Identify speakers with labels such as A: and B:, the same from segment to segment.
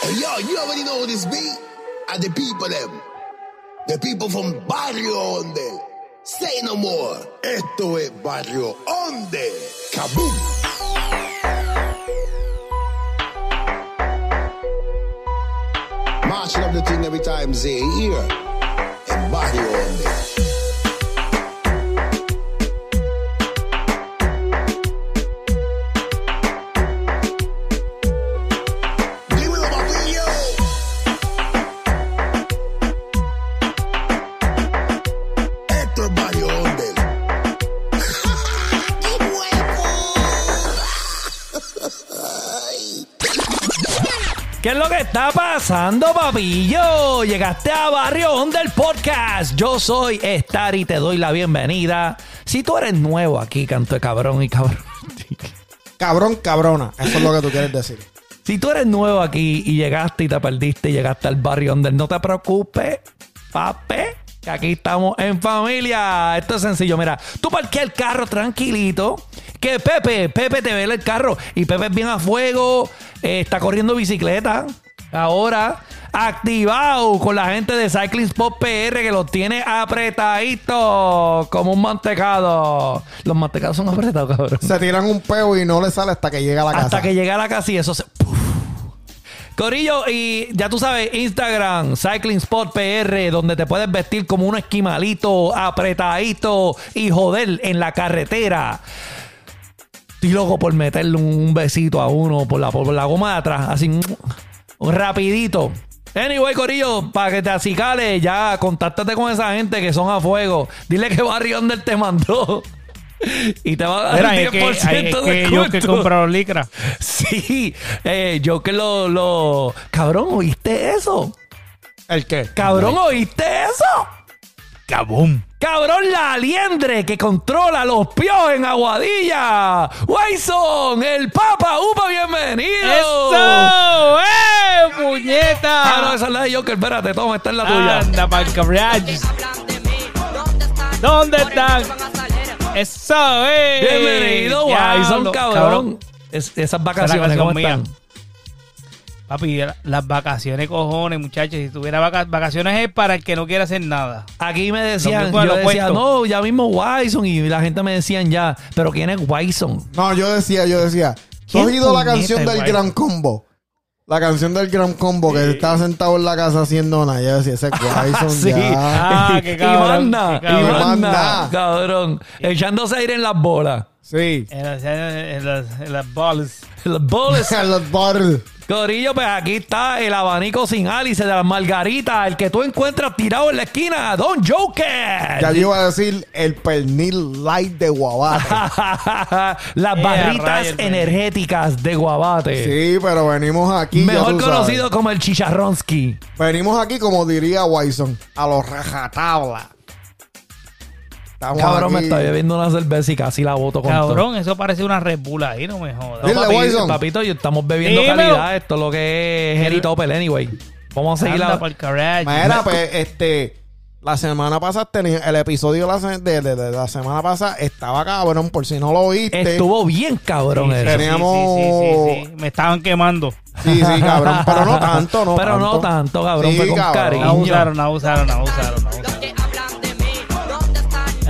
A: Hey, yo, you already know this beat? And the people them. The people from Barrio Onde. Say no more. Esto es Barrio Onde. Kaboom. Marching up the thing every time they hear. En Barrio Onde.
B: Está pasando, papillo? Llegaste a Barrio del podcast. Yo soy Star y te doy la bienvenida. Si tú eres nuevo aquí, canto de cabrón y cabrón.
C: Cabrón, cabrona. Eso es lo que tú quieres decir.
B: Si tú eres nuevo aquí y llegaste y te perdiste y llegaste al barrio donde no te preocupes, pape, que aquí estamos en familia. Esto es sencillo, mira, tú parquea el carro tranquilito, que Pepe, Pepe te ve el carro y Pepe es bien a fuego, eh, está corriendo bicicleta. Ahora, activado con la gente de Cycling Spot PR que los tiene apretaditos como un mantecado. Los mantecados son apretados, cabrón.
C: Se tiran un peo y no le sale hasta que llega a la casa.
B: Hasta que llega a la casa y eso se. Corillo, y ya tú sabes, Instagram, Cycling Spot PR, donde te puedes vestir como un esquimalito, apretadito y joder en la carretera. Estoy loco por meterle un besito a uno por la, por la goma de atrás, así, rapidito. Anyway, Corillo, para que te acicales, ya contáctate con esa gente que son a fuego. Dile que Barry Under te mandó. Y te va a dar
D: Mira,
B: el
D: es que,
B: 10%
D: es
B: de
D: que yo que compraron licra.
B: Sí, eh, yo que lo, lo... Cabrón, ¿oíste eso?
C: ¿El qué?
B: Cabrón, ¿oíste eso?
D: Cabum.
B: Cabrón, la aliendre que controla los pios en Aguadilla. Wyson, el Papa Upa, bienvenido.
D: ¡Eso! ¡Eh, puñeta!
B: Ah, no, esa es la de Joker. Espérate, toma, esta es la tuya.
D: Anda, pa'l cabrón. ¿Dónde están? Eso, eh.
B: Bienvenido,
D: Diablo,
B: Wyson, cabrón. Es- esas vacaciones, ¿cómo
D: mía. Papi, las vacaciones, cojones, muchachos. Si tuviera vaca- vacaciones es para el que no quiere hacer nada.
B: Aquí me decían, yo decía, no, ya mismo Wyson. Y la gente me decían ya, pero ¿quién es Wyson?
C: No, yo decía, yo decía. ¿Tú
B: ¿Quién
C: has oído la canción del? Gran Combo? La canción del Gran Combo que estaba sentado en la casa haciendo nada. Yo decía, ese es Wyson
B: Sí.
C: ya.
D: Ah, qué cabrón,
B: Y manda,
D: qué
B: y
D: cabrón.
B: manda,
C: Manda.
B: cabrón. Echándose aire en las bolas.
C: Sí.
D: En las, en las, en las balls.
B: Las bolas.
C: En los bares.
B: Corillo, pues aquí está el abanico sin álice de las margaritas, el que tú encuentras tirado en la esquina, Don Joker.
C: Ya yo iba a decir el pernil light de guabate.
B: Las
D: Eh,
B: barritas
D: man.
B: energéticas de Guabate.
C: Sí, pero venimos aquí.
B: Mejor
C: sabes.
B: conocido como el chicharronsky.
C: Venimos aquí, como diría Wyson, a los rajatabla. Estamos
B: Cabrón, me está bebiendo una cerveza y casi la boto con todo.
D: Cabrón, eso parece una Red Bull ahí, no me jodas.
C: Dile,
B: Papi-
C: Wyson.
B: papito, yo estamos bebiendo
D: Dímelo.
B: calidad. Esto es lo que es Henry Topper, anyway. Vamos a seguir
D: Anda
B: la...
C: Mira, pues, este. La semana pasada tenía el episodio de la, se- de, de- de la semana pasada estaba cabrón, por si no lo oíste.
B: Estuvo bien cabrón
D: Sí,
B: eso.
C: Teníamos-
D: sí, sí, sí, sí. Me estaban quemando.
C: Sí, sí, cabrón, pero no tanto, no
B: Pero no
C: tanto.
B: cabrón,
C: Sí,
B: fue con
C: cabrón.
B: cariño.
D: No abusaron, no abusaron, no abusaron, no abusaron.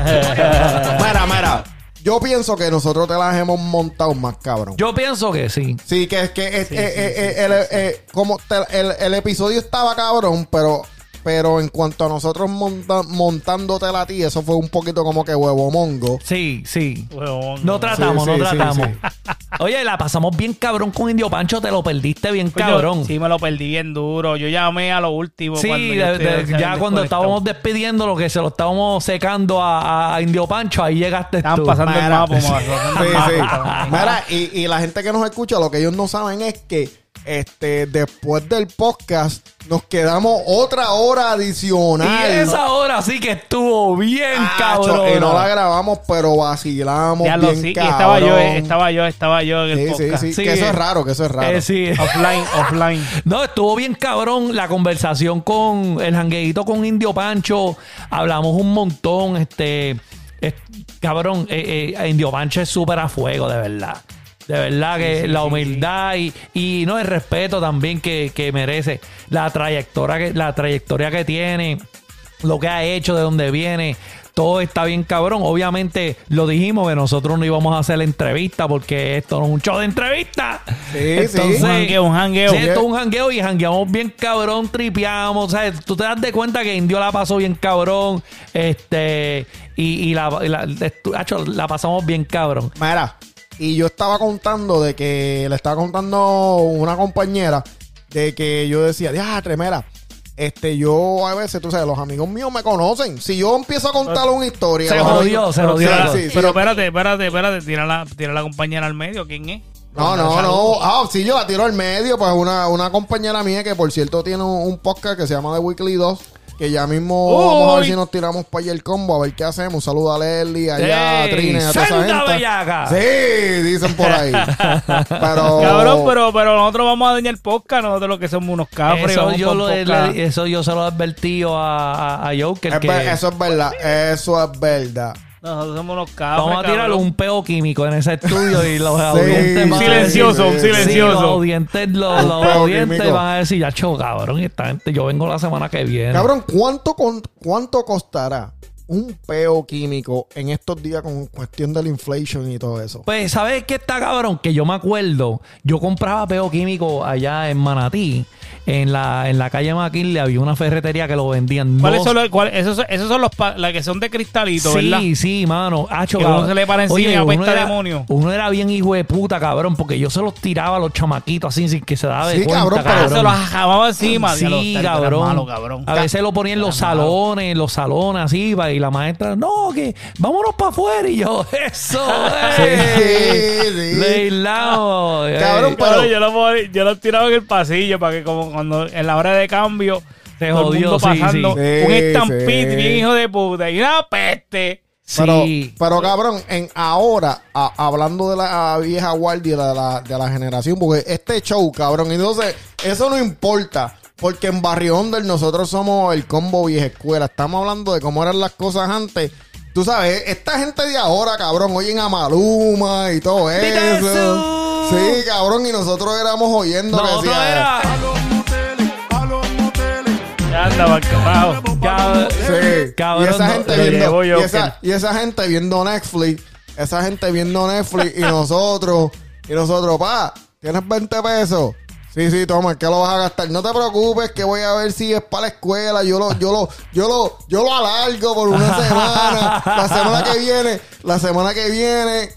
C: Mira, mira. Yo pienso que nosotros te las hemos montado más, cabrón.
B: Yo pienso que sí.
C: Sí, que es que es- eh, eh, eh, el, eh, como te- el, el episodio estaba cabrón, pero pero en cuanto a nosotros monta- montándote a ti, eso fue un poquito como que huevo mongo.
B: Sí, sí.
D: Huevón,
B: No tratamos,
C: Sí,
B: no
C: sí,
B: tratamos.
C: sí.
B: Oye, la pasamos bien cabrón con Indio Pancho, te lo perdiste bien
D: Coño,
B: cabrón.
D: Sí, me lo perdí bien duro. Yo llamé a lo último.
B: Sí,
D: cuando
B: de- de- ya cuando estábamos despidiendo lo que se lo estábamos secando a, a Indio Pancho, ahí llegaste
D: Estaban
B: tú.
D: pasando el
C: Mira,
D: mapa,
C: sí,
D: el
C: sí.
D: mapa.
C: Mira, y, y la gente que nos escucha, lo que ellos no saben es que este después del podcast nos quedamos otra hora adicional.
B: Y esa hora sí que estuvo bien
C: Acho,
B: cabrón.
C: Y no la grabamos, pero vacilamos
D: Ya lo
C: bien
D: sí, y
C: cabrón.
D: estaba yo, estaba yo, estaba yo en el
C: Sí, sí,
D: podcast.
C: sí,
B: Sí.
C: Que eso es raro, que eso es raro.
B: Eh, sí.
D: Offline, offline.
B: No, estuvo bien cabrón la conversación con el jangueito con Indio Pancho. Hablamos un montón. Este, es- cabrón, eh, eh, Indio Pancho es súper a fuego, de verdad. De verdad que
D: Sí, sí,
B: la
D: sí,
B: humildad y, y no el respeto también que, que merece. La trayectoria que, la trayectoria que tiene, lo que ha hecho, de dónde viene. Todo está bien cabrón. Obviamente lo dijimos que nosotros no íbamos a hacer la entrevista porque esto no es un show de entrevista.
C: Sí, sí.
D: Un jangueo, un jangueo.
B: Sí, esto es un jangueo y jangueamos bien cabrón, tripeamos. ¿sabes? Tú te das de cuenta que Indio la pasó bien cabrón. Este, y, y la, y la, hacho, la pasamos bien cabrón.
C: Mira, y yo estaba contando de que le estaba contando una compañera de que yo decía, diatre, mira, este, yo a veces, tú sabes, los amigos míos me conocen. Si yo empiezo a contar una historia,
B: Se jodió,
C: amigos-
B: se jodió.
C: Sí,
D: Pero,
C: sí, sí.
D: pero espérate, espérate, espérate. Tira la, tira la compañera al medio. ¿Quién es?
C: No, no, no. Ah, sí, yo la tiro al medio. Pues una, una compañera mía que, por cierto, tiene un, un podcast que se llama The Weekly 2. Que ya mismo
D: Uy.
C: vamos a ver si nos tiramos para allá el combo, a ver qué hacemos. Un saludo a Leslie, allá a
B: ¡Ey!
C: Trine, a toda esa
B: ¡Senda
C: gente.
B: bellaca!
C: Sí, dicen por ahí. pero.
D: Cabrón, pero, pero nosotros vamos a dañar podcast. Nosotros lo que somos unos cabros.
B: Eso yo, lo, le- eso yo se lo he advertido a, a, a Joker.
C: Es
B: que
C: ver- eso es verdad, eso es verdad.
D: Nosotros somos unos cabros.
B: vamos a tirarle
D: cabrón.
B: un peo químico en ese estudio y los audientes van a
D: Silencioso,
B: decir-
D: un silencioso.
B: Sí, los audientes, los, los audientes van a decir, ya cho, cabrón, y esta gente, yo vengo la semana que viene.
C: Cabrón, ¿cuánto, con- ¿cuánto costará un peo químico en estos días con cuestión de la inflation y todo eso?
B: Pues, ¿sabes qué está cabrón? Que yo me acuerdo, yo compraba peo químico allá en Manatí, en la, en la calle McKinley había una ferretería que lo vendían.
D: ¿Cuáles
B: No-
D: son los, esos, son- esos son los las que son de cristalito,
B: Sí,
D: ¿verdad?
B: sí, mano. Hacho,
D: Que
B: cabrón.
D: uno se le para encima y
B: uno
D: apesta
B: era-
D: demonio.
B: Uno era bien hijo de puta, cabrón, porque yo se los tiraba a los chamaquitos así sin que se daba de
C: Sí,
B: cuenta,
C: cabrón, pero
D: Ah, se los jamaba encima.
B: Sí,
D: era
B: cabrón.
D: malo, cabrón.
B: A veces lo ponían en los
D: malo.
B: salones, los salones así, y la maestra, no, que vámonos para afuera. Y yo, eso, eh.
C: sí.
B: Leilao, eh.
C: Cabrón,
D: Cabrón,
C: pero-
D: yo los ponía- yo los tiraba en el pasillo para que como cuando en la hora de cambio
B: Se
D: todo el
B: jodió,
D: mundo
B: sí,
D: pasando
C: sí.
D: un
C: Sí,
D: estampid
C: sí.
D: bien hijo de puta y una peste.
C: Pero,
B: Sí.
C: pero cabrón, en ahora, a- hablando de la vieja guardia de la, de la generación, porque este show, cabrón, entonces, eso no importa. Porque en Barrio Under nosotros somos el combo vieja escuela. Estamos hablando de cómo eran las cosas antes. Tú sabes, esta gente de ahora, cabrón, oyen a Maluma y todo eso.
B: eso.
C: Sí, cabrón, y nosotros éramos oyendo que
B: Nosotros
C: decía,
B: era... Cab-
C: Sí.
B: Cabrón,
C: y esa gente viendo
D: yo,
C: y esa,
D: que-
C: y esa gente viendo Netflix, esa gente viendo Netflix y nosotros y nosotros, pa, ¿tienes 20 pesos? Sí, sí, toma, ¿qué lo vas a gastar? No te preocupes, que voy a ver si es para la escuela. Yo lo, yo lo, yo lo, yo lo alargo por una semana. La semana que viene, la semana que viene,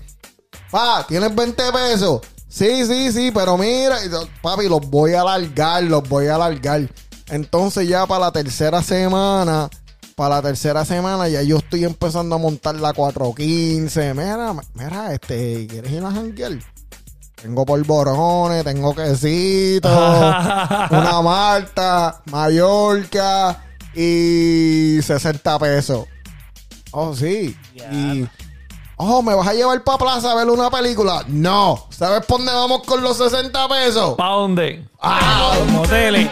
C: pa, ¿tienes 20 pesos? Sí, sí, sí, pero mira, papi, los voy a alargar, los voy a alargar. Entonces ya para la tercera semana, para la tercera semana ya yo estoy empezando a montar la 415. Mira, mira, este, ¿quieres ir a janguear? Tengo polvorones, tengo quesito, una Malta, Mallorca y 60 pesos. Oh, sí. Y, oh, ¿me vas a llevar para plaza a ver una película? No. ¿Sabes por dónde vamos con los 60 pesos?
B: ¿Pa' dónde?
C: Ah,
D: Los moteles.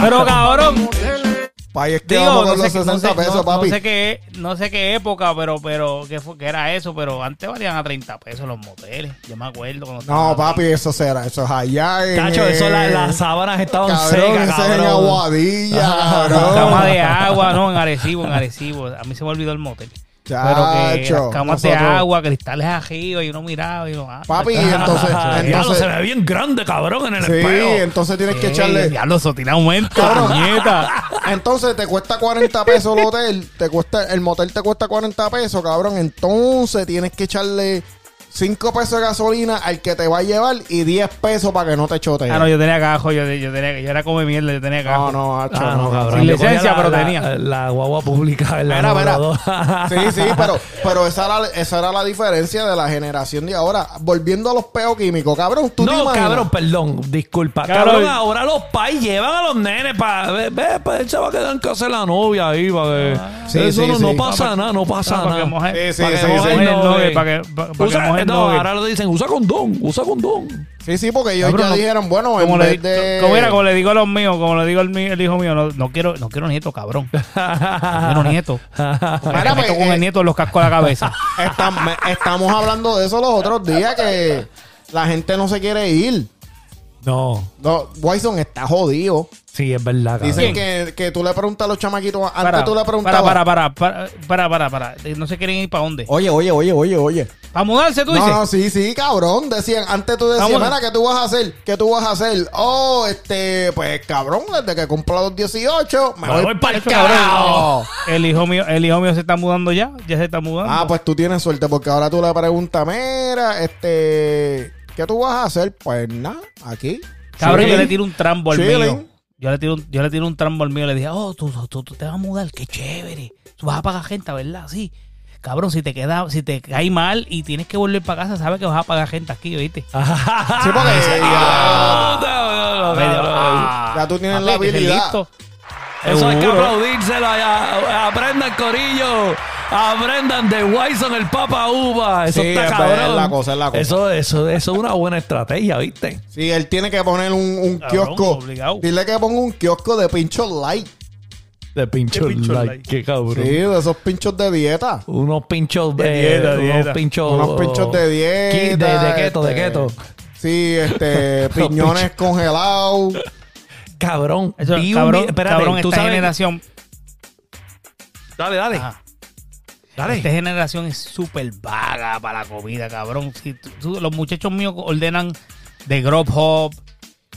D: Pero cabrón,
C: pa' ahí es que
D: digo,
C: vamos
D: no
C: con
D: sé,
C: los
D: qué-
C: 60
D: no sé-
C: pesos,
D: no-
C: papi.
D: no sé qué, no sé qué época, pero, pero qué fue, qué era eso, pero antes valían a 30 pesos los moteles. Yo me acuerdo cuando
C: No,
D: estaba-
C: papi, eso será, eso es allá en...
B: Cacho, eso, la- las sábanas estaban
C: Cabrón,
B: secas,
C: ese es en
B: cabrón.
C: Aguadilla, cabrón.
D: Cama de agua, no, en Arecibo, en Arecibo. A mí se me olvidó el motel. Pero que las camas de agua, cristales arriba, y uno miraba y uno... ah,
C: Papi, entonces,
B: Ah, diablo, se
C: entonces,
B: ve bien grande, cabrón, en el
C: sí,
B: espejo.
C: entonces tienes que echarle,
D: Diablo, eso tiene aumento, puñeta.
C: entonces te cuesta 40 pesos el hotel, te cuesta, el motel te cuesta 40 pesos, cabrón, entonces tienes que echarle 5 pesos de gasolina al que te va a llevar y 10 pesos para que no te chote.
D: Ah, no, yo tenía cajo, yo, yo, tenía, yo era come mierda, yo tenía cajo.
C: no, no, hacho,
B: Ah, no, cabrón.
D: Sin licencia,
B: la-
D: pero
B: la-
D: tenía.
B: La guagua pública la número dos.
C: Sí, sí, pero, pero esa, era, esa era la diferencia de la generación de ahora. Volviendo a los peos químicos, cabrón, tú te
B: No, cabrón, perdón, disculpa.
D: Cabrón.
B: Cabrón, ahora los pais llevan a los nenes para. Ve, ve, pues él se va a quedar en casa de la novia ahí. Para que,
C: Sí,
B: eso
C: sí,
B: no,
C: sí.
B: no pasa
D: Ah,
B: nada, no pasa
D: Ah, para que
B: nada.
D: moje-
C: Sí, sí,
D: para que
C: sí,
D: moje
C: sí.
D: el
B: No,
D: novio,
B: eh.
D: para que, para, para el
B: no, ahora lo dicen, usa condón, usa condón.
C: Sí, sí, porque ellos
D: Cabrón,
C: ya
D: no-
C: dijeron, bueno,
D: Como
C: en
D: le,
C: vez de...
D: como era, como le digo a los míos, como le digo al mi- el hijo mío, no, no quiero, no quiero nieto, cabrón. No quiero nieto.
C: Mira,
D: Me
C: pues,
D: meto con
C: eh,
D: el nieto los cascos a la cabeza.
C: Estam- me- estamos hablando de eso los otros días que la gente no se quiere ir.
B: No,
C: No, Wyson está jodido.
B: sí, es verdad. cabrón.
C: Dicen que, que tú le preguntas a los chamaquitos, antes
D: Para,
C: tú le
D: para,
C: preguntabas.
D: para, para, para, para, para, para. No se quieren ir para dónde.
C: Oye, oye, oye, oye, oye.
D: Para mudarse, tú
C: No,
D: dices.
C: no, sí, sí, cabrón. Decían, antes tú decías, mira, ¿qué tú vas a hacer? ¿Qué tú vas a hacer? Oh, este, pues cabrón, desde que cumpla los 18, me
B: Me
C: voy
B: voy
C: para el
B: carajo.
D: El hijo mío, el hijo mío se está mudando ya, ya se está mudando.
C: Ah, pues tú tienes suerte porque ahora tú le preguntas, mira, este, ¿qué tú vas a hacer? Pues nada, aquí.
D: Cabrón, yo le tiro un trambo al
C: Chilling.
D: mío. Yo le tiro un, yo le tiro un trambo al mío y le dije, oh, tú, tú- tú te vas a mudar, qué chévere. Tú vas a pagar gente, ¿verdad? Sí. Cabrón, si te queda, si te cae mal y tienes que volver para casa, sabes que vas a pagar gente aquí, ¿oíste?
C: Sí, porque
B: Ah,
C: ya,
D: ah,
C: ya tú tienes la habilidad.
B: Eso hay que aplaudírselo allá. Aprendan, Corillo. Aprendan de Wyson, el Papa Uva. Eso
C: Sí,
B: está
C: es
B: cabrón.
C: verdad, es la cosa, es la cosa.
B: Eso, eso, eso es una buena estrategia, ¿viste?
C: Sí, él tiene que poner un, un
D: Cabrón,
C: kiosco.
D: obligado.
C: Dile que ponga un kiosco de pinchos light.
B: De pincho,
D: De pincho
B: like,
D: like.
B: qué cabrón.
C: Sí, de esos pinchos de dieta.
B: Unos pinchos
D: De
B: eh,
D: dieta,
B: unos
D: dieta.
B: pinchos
C: Unos pinchos de dieta.
B: De, de keto, de
C: este,
B: keto.
C: Sí, este, piñones
B: pinchos.
C: congelados.
B: Cabrón.
D: Eso, cabrón,
B: espérate,
D: cabrón,
B: tú
D: esta
B: sabes.
D: generación.
B: Dale, dale.
D: Ajá.
B: Dale.
D: Esta generación es súper vaga para la comida, cabrón. Si tú- tú- los muchachos míos ordenan de Grubhub,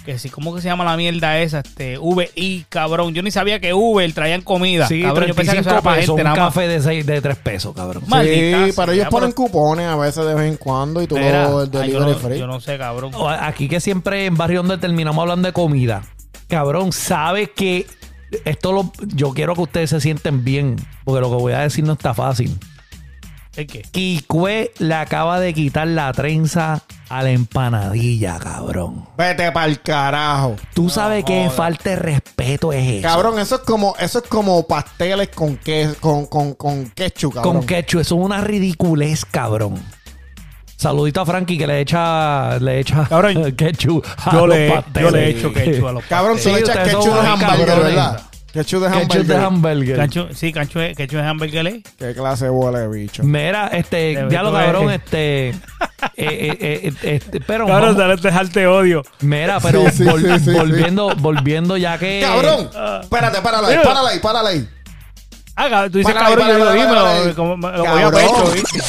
D: que si, ¿cómo que se llama la mierda esa? Este, VI, cabrón. Yo ni sabía que Uber traían comida.
B: Sí,
D: cabrón, yo pensaba que eso
B: 35
D: era para
B: pesos,
D: gente
B: un
D: nada más.
B: café de, seis, de 3 pesos, cabrón.
D: Maldita
C: Sí,
D: sea,
C: pero ellos
D: ya,
C: ponen
D: pero-
C: cupones a veces de vez en cuando y tú
B: Mira,
C: lo el
D: Ah, yo,
C: delivery
D: no,
C: free.
D: yo no sé, cabrón.
B: O- Aquí que siempre en Barrio donde terminamos hablando de comida. Cabrón, sabe que esto lo, yo quiero que ustedes se sienten bien, porque lo que voy a decir no está fácil.
D: ¿Es qué?
B: Kikue le acaba de quitar la trenza a la empanadilla, cabrón.
C: Vete pa'l carajo.
B: Tú sabes que falta de respeto es eso.
C: Cabrón, eso es como, eso es como pasteles con que, con, con, con ketchup, cabrón.
B: Con ketchup, eso es una ridiculez, cabrón. Saludito a Frankie que le echa, le echa
D: Cabrón,
B: ketchup. a
D: Yo
B: los
D: le, yo
B: pasteles.
D: le he hecho ketchup a los
C: Cabrón, tú
B: Sí,
C: le echas
B: ustedes
C: ketchup
B: son
C: de
B: unos
C: hamburger,
B: cabrones.
C: ¿verdad? Ketchup de
B: Ketchup
C: hamburger.
B: de hamburger.
D: Cancho, sí, cancho, de- ketchup de hamburger ¿eh?
C: Qué clase de huele bicho.
B: Mira, este, ya lo cabrón, este, eh, eh, eh, este, pero
D: Cabrón,
B: vamos-
D: dale, dejarte odio.
B: mira, pero
C: Sí, sí,
B: vol-
C: sí, sí,
B: volviendo, volviendo ya que,
C: Cabrón, espérate, párala ahí,
D: Mira.
C: párala ahí, párala ahí.
D: Ah, cabrón, tú dices
C: Párale,
D: cabrón, yo
C: párale,
D: digo,
C: párale,
D: dímelo.
C: párale.
D: como- Lo voy a
C: Cabrón.
D: pecho, ¿viste?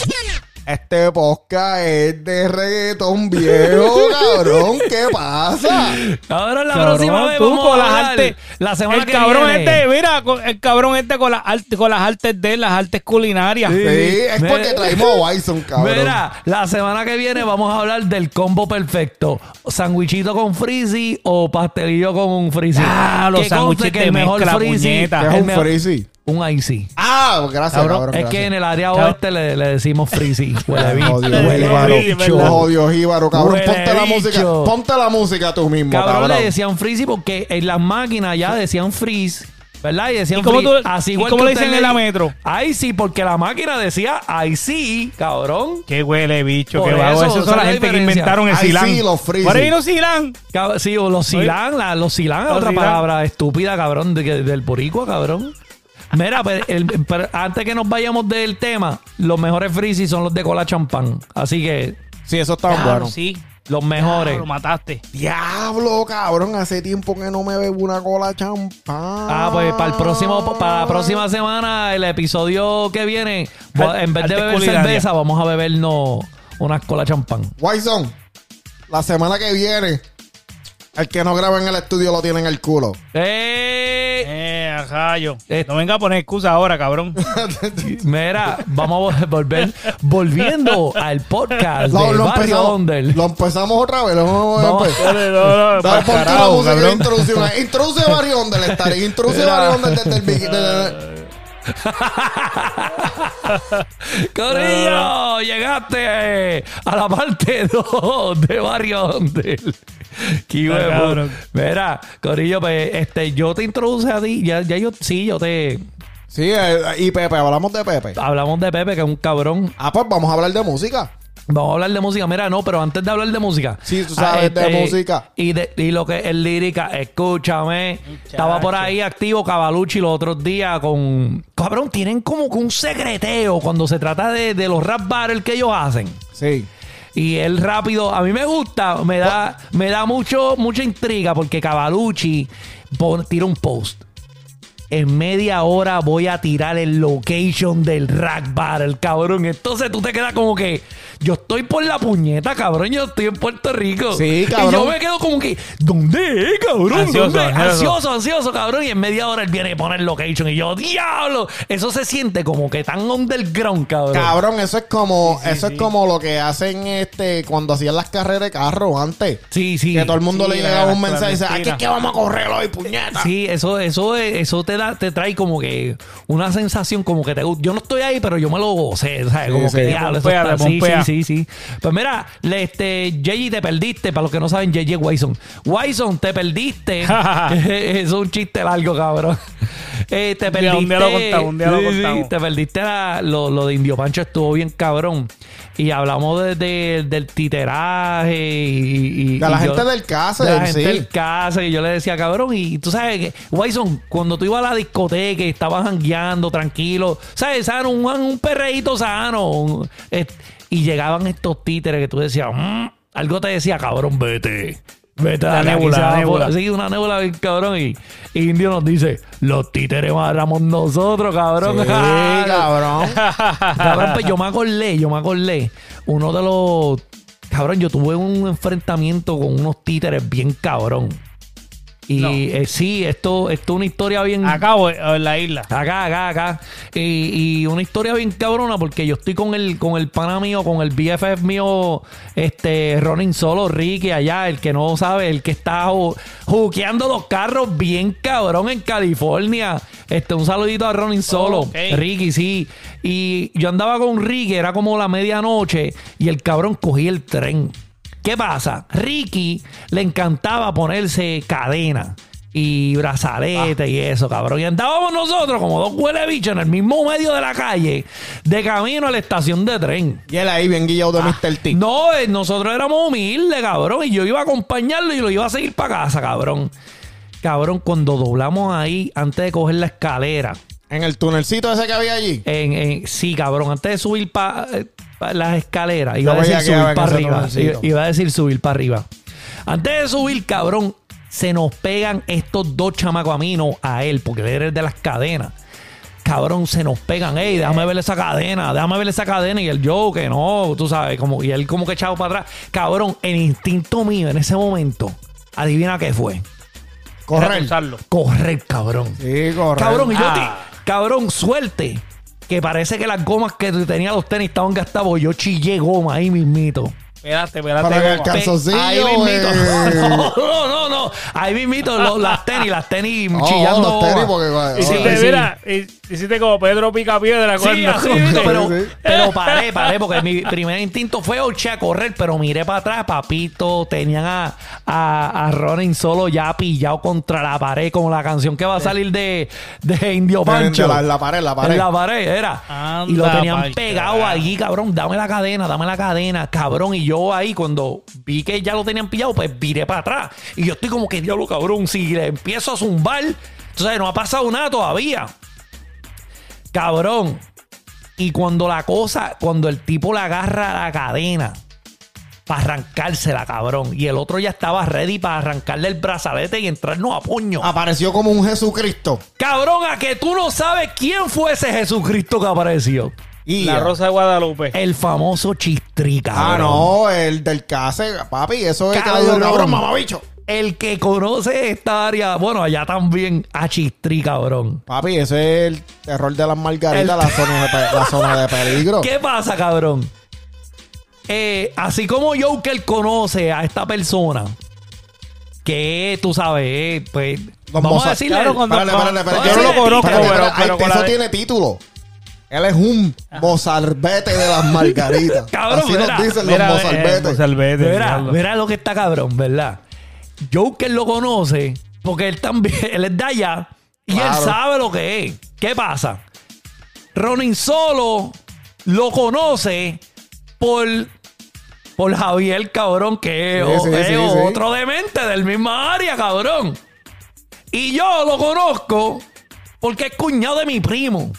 C: Este podcast es de reggaetón viejo, cabrón. ¿Qué pasa?
B: Ahora la
D: Cabrón,
B: próxima vez
D: tú
B: vamos
D: con
B: a
D: las artes.
B: la semana
D: el
B: que
D: cabrón
B: viene.
D: este, mira, el cabrón este con las artes, con las artes de él, las artes culinarias.
C: Sí, es
B: Mira.
C: porque traímos a Wyson, cabrón.
B: Mira, la semana que viene vamos a hablar del combo perfecto. Sandwichito con frizzy o pastelillo con un frizzy.
D: Ah, los sándwiches
B: que
D: de
B: el mejor
D: mezcla,
B: frizzy
D: puñeta.
C: ¿Qué
B: el
C: es un
B: mejor-
C: frizzy?
B: Un icy.
C: Ah, gracias,
D: Cabrón,
C: cabrón.
B: Es
C: gracias.
B: que en el área oeste le, le decimos frizzy. Huele bicho.
C: Odio,
B: Huele
C: jíbaro. cabrón.
B: Huele
C: Ponte la
B: bicho.
C: música. Ponte la música tú mismo,
B: Cabrón,
C: cabrón.
B: le decían frizzy porque en las máquinas ya decían freeze. ¿Verdad? Y decían
D: ¿Y cómo
B: freeze.
D: tú-
B: Así
D: y
B: igual
D: cómo
B: que
D: le
B: usted
D: dicen en la metro?
B: Ay, sí, porque la máquina decía ay, sí, cabrón.
D: Qué huele, bicho,
B: Por
D: qué vago.
B: eso,
D: Eso
B: esa
D: son la
B: es la
D: gente que
B: diferencia.
D: inventaron el
C: Ay,
D: silán.
C: sí, los freezy.
D: Por ahí no silán.
B: Cab- Sí, o los silán, la- los silán es
D: Los
B: otra
D: silán.
B: palabra estúpida, cabrón, de, que- del boricua, cabrón. Mira, pero, el- pero antes que nos vayamos del tema, los mejores frizzy son los de cola champán. Así que
C: Sí, eso está
D: Claro,
C: bueno.
D: sí.
B: los mejores.
D: Lo mataste.
C: Diablo, cabrón. Hace tiempo que no me bebo una cola champán.
B: Ah, pues para el próximo, para la próxima semana, el episodio que viene, en vez de beber
D: culinaria.
B: cerveza, vamos a bebernos unas cola champán.
C: Wyson, la semana que viene, el que no graba en el estudio lo tiene en el culo.
B: ¡Eh!
D: Eh. No venga a poner excusa ahora, cabrón.
B: Mira, vamos a volver, volviendo al podcast
C: Lo,
B: del
C: lo
B: Barrio
C: empezamos, lo empezamos otra vez. Lo vamos a
D: no, no,
C: ponte una
D: carajo,
C: música
D: cabrón.
C: Introduce Barrio Onder, estaré. Introduce
B: Mira.
C: Barrio Onder desde el
B: Corillo, llegaste a la parte 2 de Barrio Onder. Qué. Mira, Corillo, pues, este, yo te introduje a ti, ya, ya yo, sí, yo te,
C: Sí, eh, y Pepe, hablamos de Pepe.
B: hablamos de Pepe, que es un cabrón.
C: Ah, pues vamos a hablar de música.
B: Vamos a hablar de música. Mira, no, pero antes de hablar de música.
C: Sí, tú sabes de música.
B: Y, de, y lo que es lírica, escúchame. Estaba por ahí activo Cavalucci los otros días con. Cabrón, tienen como que un secreteo cuando se trata de, de los rap battles que ellos hacen.
C: Sí.
B: Y él rápido, a mí me gusta, me da, me da mucho, mucha intriga porque Cavalucci tira un post. En media hora voy a tirar el location del rack battle, cabrón. Entonces tú te quedas como que yo estoy por la puñeta, cabrón. Yo estoy en Puerto Rico.
C: Sí,
B: Y
C: cabrón.
B: yo me quedo como que, ¿dónde es, cabrón?
D: Ansioso,
B: ¿Dónde?
D: ansioso.
B: ansioso, ansioso, cabrón. Y en media hora él viene a poner location. Y yo, diablo. Eso se siente como que tan underground, cabrón.
C: Cabrón, eso es como, eso es como lo que hacen este cuando hacían las carreras de carro antes.
B: Sí, sí.
C: Que todo el mundo
D: Sí,
C: le llegaba un mensaje y dice, aquí es que vamos a correr hoy, puñeta.
B: Sí, eso, eso, eso te da, te trae como que una sensación como que te gusta. Yo no estoy ahí, pero yo me lo gocé, ¿sabes?
C: Sí,
B: Como
C: sí.
B: que diablo, eso
D: pompea,
B: está- sí, sí. Pues mira, este, JJ te perdiste, para los que no saben, JJ Wyson. Wyson, te perdiste. es un chiste largo, cabrón. Eh, te perdiste.
D: un día lo contamos, un día lo
B: Sí, te perdiste la- lo, lo de Indio Pancho, estuvo bien cabrón. Y hablamos de- de- del titeraje y, y-
C: De la
B: y yo-
C: gente del casa,
B: de la
C: sí.
B: gente del casa y yo le decía, cabrón, y tú sabes que, Wyson, cuando tú ibas a la discoteca y estabas jangueando tranquilo, ¿sabes? Sano, un, un perreíto sano. un- eh, y llegaban estos títeres que tú decías, "Mm", algo te decía, cabrón, vete. Vete va
D: la
B: a
D: nébula.
B: por- Sí, una nébula bien cabrón. Y, y Indio nos dice, los títeres éramos nosotros, cabrón.
C: Sí, cabrón.
B: Cabrón, pues yo me acordé, yo me acordé. Uno de los. Cabrón, yo tuve un enfrentamiento con unos títeres bien cabrón. Y
D: No.
B: eh, sí, esto, esto es una historia bien.
D: Acá o en la isla.
B: Acá, acá, acá. Y, y una historia bien cabrona porque yo estoy con el, con el pana mío, con el BFF mío, este, Ronin Solo, Ricky, allá, el que no sabe, el que está ju- juqueando los carros bien cabrón en California. Este, un saludito a Ronin Solo. Ricky, sí. Y yo andaba con Ricky, era como la medianoche, y el cabrón cogía el tren. ¿Qué pasa? Ricky le encantaba ponerse cadena y brazalete y eso, cabrón. Y andábamos nosotros como dos huele bichos en el mismo medio de la calle, de camino a la estación de tren.
C: Y él ahí bien guillado de Mr. T.
B: No, eh, nosotros éramos humildes, cabrón. Y yo iba a acompañarlo y lo iba a seguir para casa, cabrón. Cabrón, cuando doblamos ahí, antes de coger la escalera,
C: En el tunelcito ese que había allí.
B: en, en- sí, cabrón, antes de subir para las escaleras, iba a decir subir para arriba. Iba, a decir subir para arriba. Antes de subir, cabrón, se nos pegan estos dos chamacos a mí, no a él, porque él era el de las cadenas. Cabrón, se nos pegan, ey, déjame ver esa cadena, déjame ver esa cadena. Y el yo, que no, tú sabes, como, y él como que echado para atrás. Cabrón, el instinto mío en ese momento, adivina qué fue.
C: Correr.
B: Correr, cabrón.
C: Sí, correr.
B: Cabrón, y yo
D: Ah.
B: te- cabrón, suerte. Que parece que las gomas que tenía los tenis estaban gastados. Yo chillé goma ahí mismito.
D: Espérate, espérate.
C: Para que el calzoncillo,
B: Ahí mismito.
C: eh.
B: No, no, no, no. Ahí mismito lo- las tenis, las tenis
C: Oh,
B: chillando.
C: los tenis, porque,
D: Hiciste,
B: sí.
D: mira, hi- hiciste como Pedro Picapiedra.
B: Sí,
D: cuando-
B: así pero,
C: Sí, sí.
B: pero paré, paré, porque mi primer instinto fue oche a correr, pero miré para atrás, papito, tenían a, a, a Ronin solo ya pillado contra la pared, como la canción que va a salir de, de Indio Pancho.
C: la- en la pared, en la pared.
B: En la pared, era.
D: Anda
B: y lo tenían pegado allí, cabrón, dame la cadena, dame la cadena, cabrón. Y yo ahí, cuando vi que ya lo tenían pillado, pues viré para atrás. Y yo estoy como que, diablo, cabrón, si le empiezo a zumbar, entonces no ha pasado nada todavía. Cabrón. Y cuando la cosa, cuando el tipo le agarra la cadena para arrancársela, cabrón. Y el otro ya estaba ready para arrancarle el brazalete y entrarnos a puño.
C: Apareció como un Jesucristo.
B: Cabrón, a que tú no sabes quién fue ese Jesucristo que apareció.
C: Y
D: La Rosa de Guadalupe.
B: El famoso chistri,
C: Ah, no, el del case, papi, eso es
B: Cabrón.
C: cabrón, mamabicho.
B: El que conoce esta área, bueno, allá también, a chistri, cabrón.
C: Papi, ese es el terror de las margaritas, la, zona de pe- la zona de peligro.
B: ¿Qué pasa, cabrón? Eh, así como Joker conoce a esta persona, que tú sabes, eh, pues vamos
C: Mozart.
B: a decirle.
D: Claro.
B: Yo no lo
D: conozco, pero-
C: eso tiene título. Él es un mozalbete de las margaritas.
B: Cabrón,
C: Así
B: mira,
C: nos dicen
D: Mira,
C: los
D: eh,
C: mozalbetes.
D: Mozalbete,
B: Mira, mira lo que está cabrón, ¿verdad? Joker lo conoce porque él también, él es de allá y él sabe lo que es. ¿Qué pasa? Ronin Solo lo conoce por por Javier, cabrón, que es,
C: Sí, sí,
B: es
C: sí, sí.
B: otro demente del misma área, cabrón. Y yo lo conozco porque es cuñado de mi primo.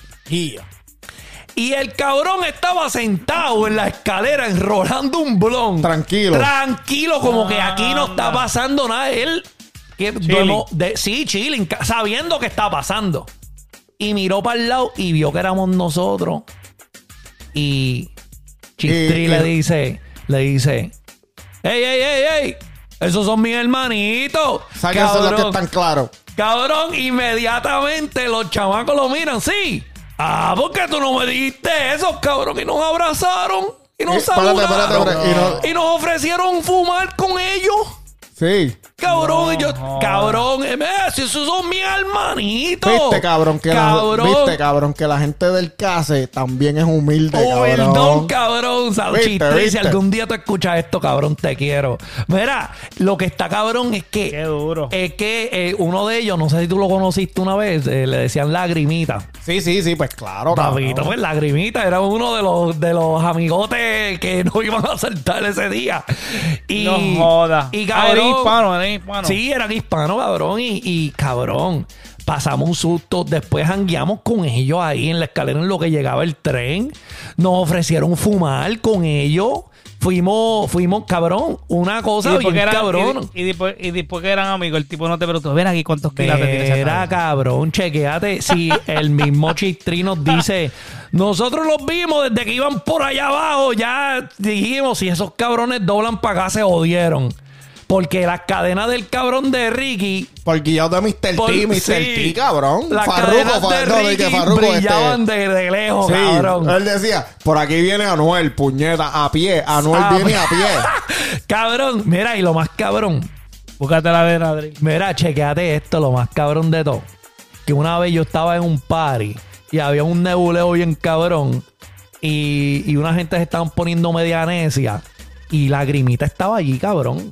B: Y el cabrón estaba sentado en la escalera enrolando un blon.
C: Tranquilo.
B: Tranquilo, como que aquí no está pasando nada. Él, que, de- sí, chilling, ca- sabiendo que está pasando. Y miró para el lado y vio que éramos nosotros. Y Chistri
C: Y-
B: le
C: y-
B: dice, le dice, ¡Ey, ey, ey, ey! Esos son mis hermanitos.
C: ¿Sabes que son los que
B: Cabrón.
C: están claros?
B: Cabrón, inmediatamente los chamacos lo miran, sí. Ah, ¿por qué tú no me dijiste eso, cabrón? Y nos abrazaron. Y nos
C: Eh,
B: saludaron.
C: y
B: Y,
C: no-
B: nos ofrecieron fumar con ellos.
C: Sí.
B: Cabrón, y yo, cabrón, eh, si esos son mis hermanitos.
C: Viste, cabrón, que
B: cabrón.
C: La, viste, cabrón, que la gente del CASE también es humilde,
B: Oh,
C: cabrón.
B: perdón, cabrón. Salud,
C: Viste,
B: chiste. Si algún día tú escuchas esto, cabrón, te quiero. Mira, lo que está cabrón es que.
D: Qué duro.
B: Es que eh, uno de ellos, no sé si tú lo conociste una vez, eh, le decían lagrimita.
C: Sí, sí, sí, pues claro,
B: Papito,
C: cabrón.
B: pues lagrimita era uno de los, de los amigotes que no iban a saltar ese día. Y,
D: no joda.
B: Y cabrón.
D: hispano, hispano.
B: Sí, eran hispanos, cabrón. Y, y, cabrón, pasamos un susto. Después jangueamos con ellos ahí en la escalera en lo que llegaba el tren. Nos ofrecieron fumar con ellos. Fuimos, fuimos, cabrón, una cosa bien
D: eran,
B: cabrón.
D: y, y después, y después que eran amigos, el tipo no te preguntó, ven aquí cuántos kilos te tienes
B: Era cabrón, chequeate. Si el mismo Chistri nos dice, nosotros los vimos desde que iban por allá abajo, ya dijimos, si esos cabrones doblan para acá, se jodieron. Porque las cadenas del cabrón de Ricky.
C: Por guiado de Mr.
B: por-
C: T, Mr.
B: sí,
C: T, cabrón.
B: Las
C: Farruko,
B: cadenas de Ricky
C: que Farruko, este-
B: brillaban de, de lejos,
C: Sí,
B: cabrón.
C: él decía, por aquí viene Anuel, puñeta, a pie. Anuel viene a pie.
B: cabrón, mira, y lo más cabrón.
D: Búscate la de Adri.
B: Mira, chequeate esto, lo más cabrón de todo. Que una vez yo estaba en un party y había un nebuleo bien cabrón y, y una gente se estaban poniendo media necia y la grimita estaba allí, cabrón.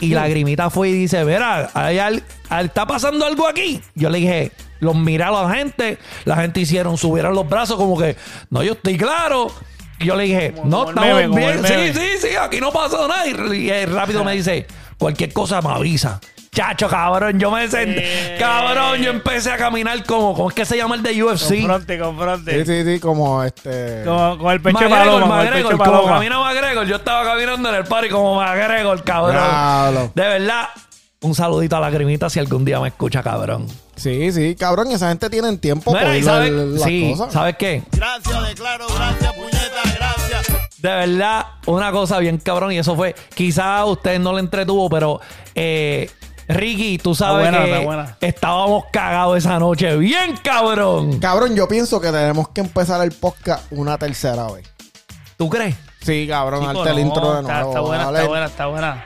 B: Y la grimita fue y dice, mira, ¿hay al- al- ¿está pasando algo aquí? Yo le dije, los miré a la gente, la gente hicieron, subieron los brazos como que, no, yo estoy claro. Y yo le dije,
D: Como-
B: no,
D: como
B: estamos
D: meme,
B: bien, sí, sí, sí, aquí no pasó nada. Y, rápido me dice, cualquier cosa me avisa. Chacho, cabrón, yo me senté,
D: Eh.
B: cabrón, yo empecé a caminar como, ¿cómo es que se llama el de UFC?
D: Confronte,
C: Sí,
D: confronte.
C: sí, sí, como este.
D: Con el pecho de
B: McGregor,
D: paloma, con el
B: McGregor, como
D: paloma.
B: camina McGregor, yo estaba caminando en el party como McGregor, cabrón. De verdad, un saludito a la grimita si algún día me escucha, cabrón.
C: Sí, sí, cabrón, esa gente tiene tiempo
B: Mira,
C: para
B: y sabe-
C: la-
B: sí,
C: cosas.
B: ¿sabes qué?
A: Gracias, declaro, gracias, puñeta, gracias.
B: De verdad, una cosa bien cabrón. Y eso fue, quizás a ustedes no le entretuvo, pero eh, Ricky, tú sabes
D: buena,
B: que
D: está buena.
B: estábamos cagados esa noche. Bien cabrón.
C: Cabrón, yo pienso que tenemos que empezar el podcast una tercera vez.
B: ¿Tú crees?
C: Sí, cabrón,
D: Chico,
C: darte el
D: no,
C: intro de
D: está,
C: nuevo.
D: está buena,
C: dale.
D: está buena, está buena.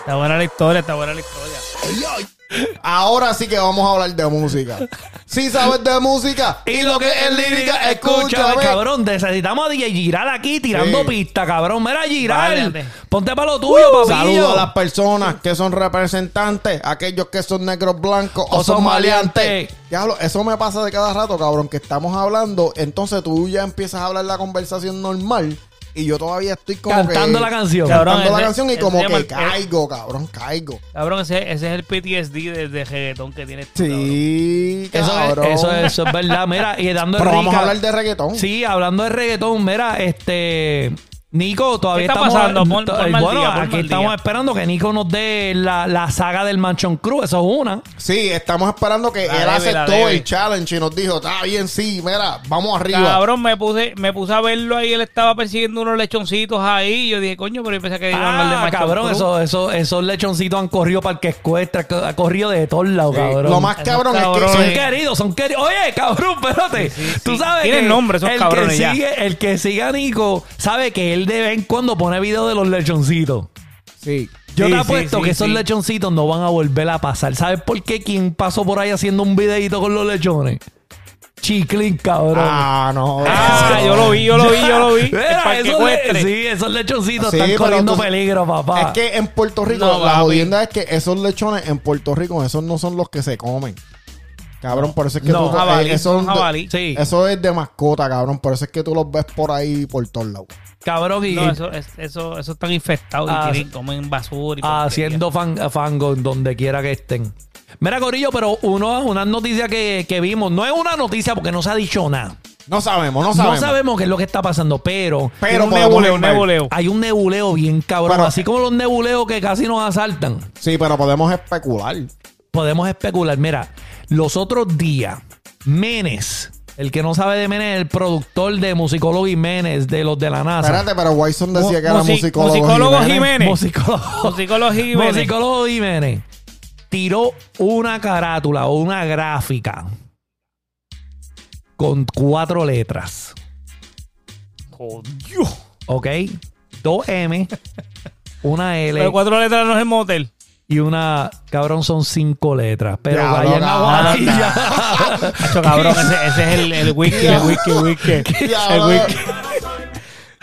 D: Está buena la historia, está buena la historia.
C: Ahora sí que vamos a hablar de música. Sí sabes de música.
B: Y lo que es lírica, escúchame, cabrón. Necesitamos a DJ Giral aquí tirando
C: Sí.
B: pista, cabrón. Mira, Giral.
D: Váyate.
B: Ponte para lo tuyo, papillo.
C: Saludos a las personas que son representantes, aquellos que son negros blancos o,
B: O
C: son maleantes. Diablo, eso me pasa de cada rato, cabrón, que estamos hablando, entonces tú ya empiezas a hablar la conversación normal y yo todavía estoy como
B: Cantando
C: que-
B: la canción.
C: Cantando
D: Cabrón,
C: la
D: ese-
C: canción y como que
D: el-
C: caigo, cabrón, caigo.
D: Cabrón, ese, ese es el PTSD de, de reggaetón que tienes tú,
C: Sí,
B: Eso
C: cabrón.
B: es, eso, es, eso es verdad. Mira, y dando
C: Pero vamos
B: rica-
C: a hablar de reggaetón.
B: Sí, hablando de reggaetón, mira, este. Nico, todavía
D: ¿Qué está
B: estamos.
D: pasando? Pon-
B: to-
D: ponme al
B: bueno,
D: día, ponme
B: aquí
D: al
B: estamos
D: día.
B: esperando que Nico nos dé la, la saga del Manchon Cruz. Eso es una.
C: Sí, estamos esperando que
D: La
C: él
D: debe, la
C: aceptó
D: debe.
C: el challenge y nos dijo, está bien, sí, mira, vamos arriba.
D: Cabrón, me puse, me puse a verlo ahí, él estaba persiguiendo unos lechoncitos ahí. Y yo dije, coño, pero yo pensé que iban a hablar de
B: Ah,
D: Macho
B: cabrón,
D: Cruz.
B: eso, eso, esos lechoncitos han corrido para el que escuestra, ha corrido de todos lados,
C: Sí,
B: cabrón.
C: Lo más cabrón es que.
B: Son queridos, son queridos. Oye, cabrón, espérate.
D: Sí, sí,
B: Tú sabes
D: Tienen
B: que
D: nombre esos
B: el
D: cabrones
B: que
D: ya.
B: sigue, El que sigue a Nico sabe que él de vez en cuando pone videos de los lechoncitos.
C: sí.
B: Yo
D: Sí,
B: te apuesto
D: sí,
B: que esos
D: sí.
B: lechoncitos no van a volver a pasar. ¿Sabes por qué? ¿Quién pasó por ahí haciendo un videito con los lechones? Chiclin, cabrón.
C: Ah, no.
D: Ah, yo lo vi, yo lo vi, yo lo vi.
B: Mira, esos le- sí, esos lechoncitos
C: Sí,
B: están corriendo
C: tú-
B: peligro, papá.
C: Es que en Puerto Rico,
D: No,
C: la jodienda es que esos lechones en Puerto Rico, esos no son los que se comen. Cabrón, por eso es que
B: No,
C: tú...
D: jabalí,
C: eh, eso,
D: jabalí.
B: Sí.
C: eso es de mascota, cabrón. Por eso es que tú los ves por ahí por todos lados.
B: Cabrón, y
D: No, eso, es- eso, eso están infectados
B: Ah,
D: y tienen, comen basura y
B: Ah, haciendo fan, fango en donde quiera que estén. Mira, Corillo, pero uno, una noticia que, que vimos, no es una noticia porque no se ha dicho nada.
C: No sabemos, no
B: No
C: sabemos.
B: sabemos qué es lo que está pasando, pero
C: Pero
D: un nebuleo, un nebuleo.
B: hay un nebuleo bien cabrón.
C: Pero-
B: así como los nebuleos que casi nos asaltan.
C: Sí, pero podemos especular.
B: Podemos especular. Mira, los otros días, Menes, el que no sabe de Menes, el productor de Musicólogo y Menes de los de la NASA.
C: Espérate, pero Wyson decía que era
D: Musi-
C: musicólogo.
D: musicólogo
C: Jiménez.
D: Jiménez.
B: Musicólogo.
D: Musicólogo Jiménez.
B: Musicólogo Jiménez tiró una carátula o una gráfica con cuatro letras.
D: Jodió.
B: ¿Ok? Dos M, una L
D: Pero cuatro letras no es el motel.
B: Y una. Cabrón, son cinco letras. Pero
C: Ya,
B: vayan
C: no,
B: a
C: cabrón,
B: Guadilla.
D: Hacho, cabrón, ese, ese es el, el whisky, el whisky, el whisky.
C: Ya,
D: El
C: no.
D: whisky.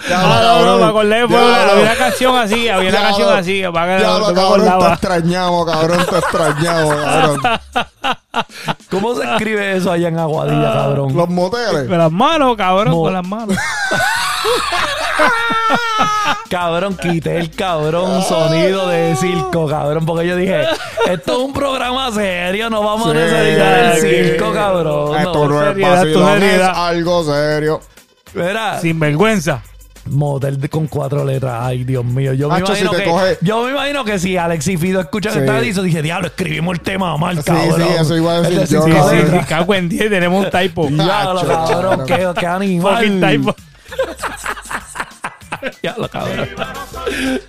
C: Ya,
D: Ah, no, no, me acordé. había una canción así, había una canción
C: no.
D: así.
C: Ya,
D: no, no
C: cabrón, te extrañamos, cabrón, te extrañamos, cabrón.
B: ¿Cómo se escribe eso allá en Aguadilla, cabrón?
C: Los moteles.
D: Con las manos, cabrón,
B: Mo-
D: con las manos.
B: Cabrón, quité el cabrón sonido de circo, cabrón, porque yo dije, esto es un programa serio, no vamos
C: Sí,
B: a necesitar el circo, cabrón.
C: Esto no es
D: seriedad, tu
C: vacilón, es algo serio.
B: Mira,
D: Sin vergüenza.
B: Motel de- con cuatro letras, ay Dios mío, yo me,
C: Hacho,
B: imagino
C: si te
B: que,
C: coge-
B: yo me imagino que si Alex y Fido escuchan
C: Sí.
B: esta dice, dije, diablo, escribimos el tema mal,
C: Sí,
B: cabrón.
C: sí, eso iba a decir
B: El de
C: yo,
D: Sí,
C: cabrón.
D: sí, cago en 10, tenemos un typo.
B: Diablo, cabrón, qué, qué animal.
D: Fucking typo.
B: Diablo, cabrón.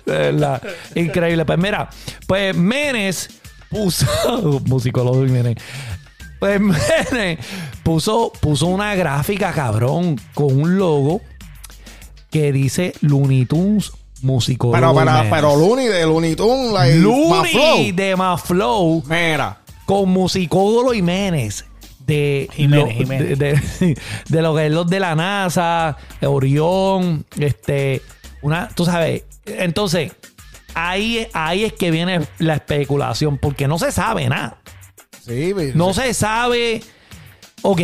B: De verdad. Increíble. Pues mira, pues Menes puso. Musicólogo Menes. Pues Menes puso, puso una gráfica, cabrón, con un logo que dice Looney Tunes Musicólogo.
C: Pero,
B: y
C: pero, Looney de Looney Tunes, like,
B: Looney
C: Maflow.
B: de Maflow
C: Mira.
B: con Musicólogo Menes de,
D: Jiménez,
B: lo,
D: Jiménez.
B: De, de- de lo que es los de la NASA, Orión, este, una, tú sabes, entonces ahí, ahí es que viene la especulación, porque no se sabe nada,
C: Sí, vi-
B: no se sabe, ok,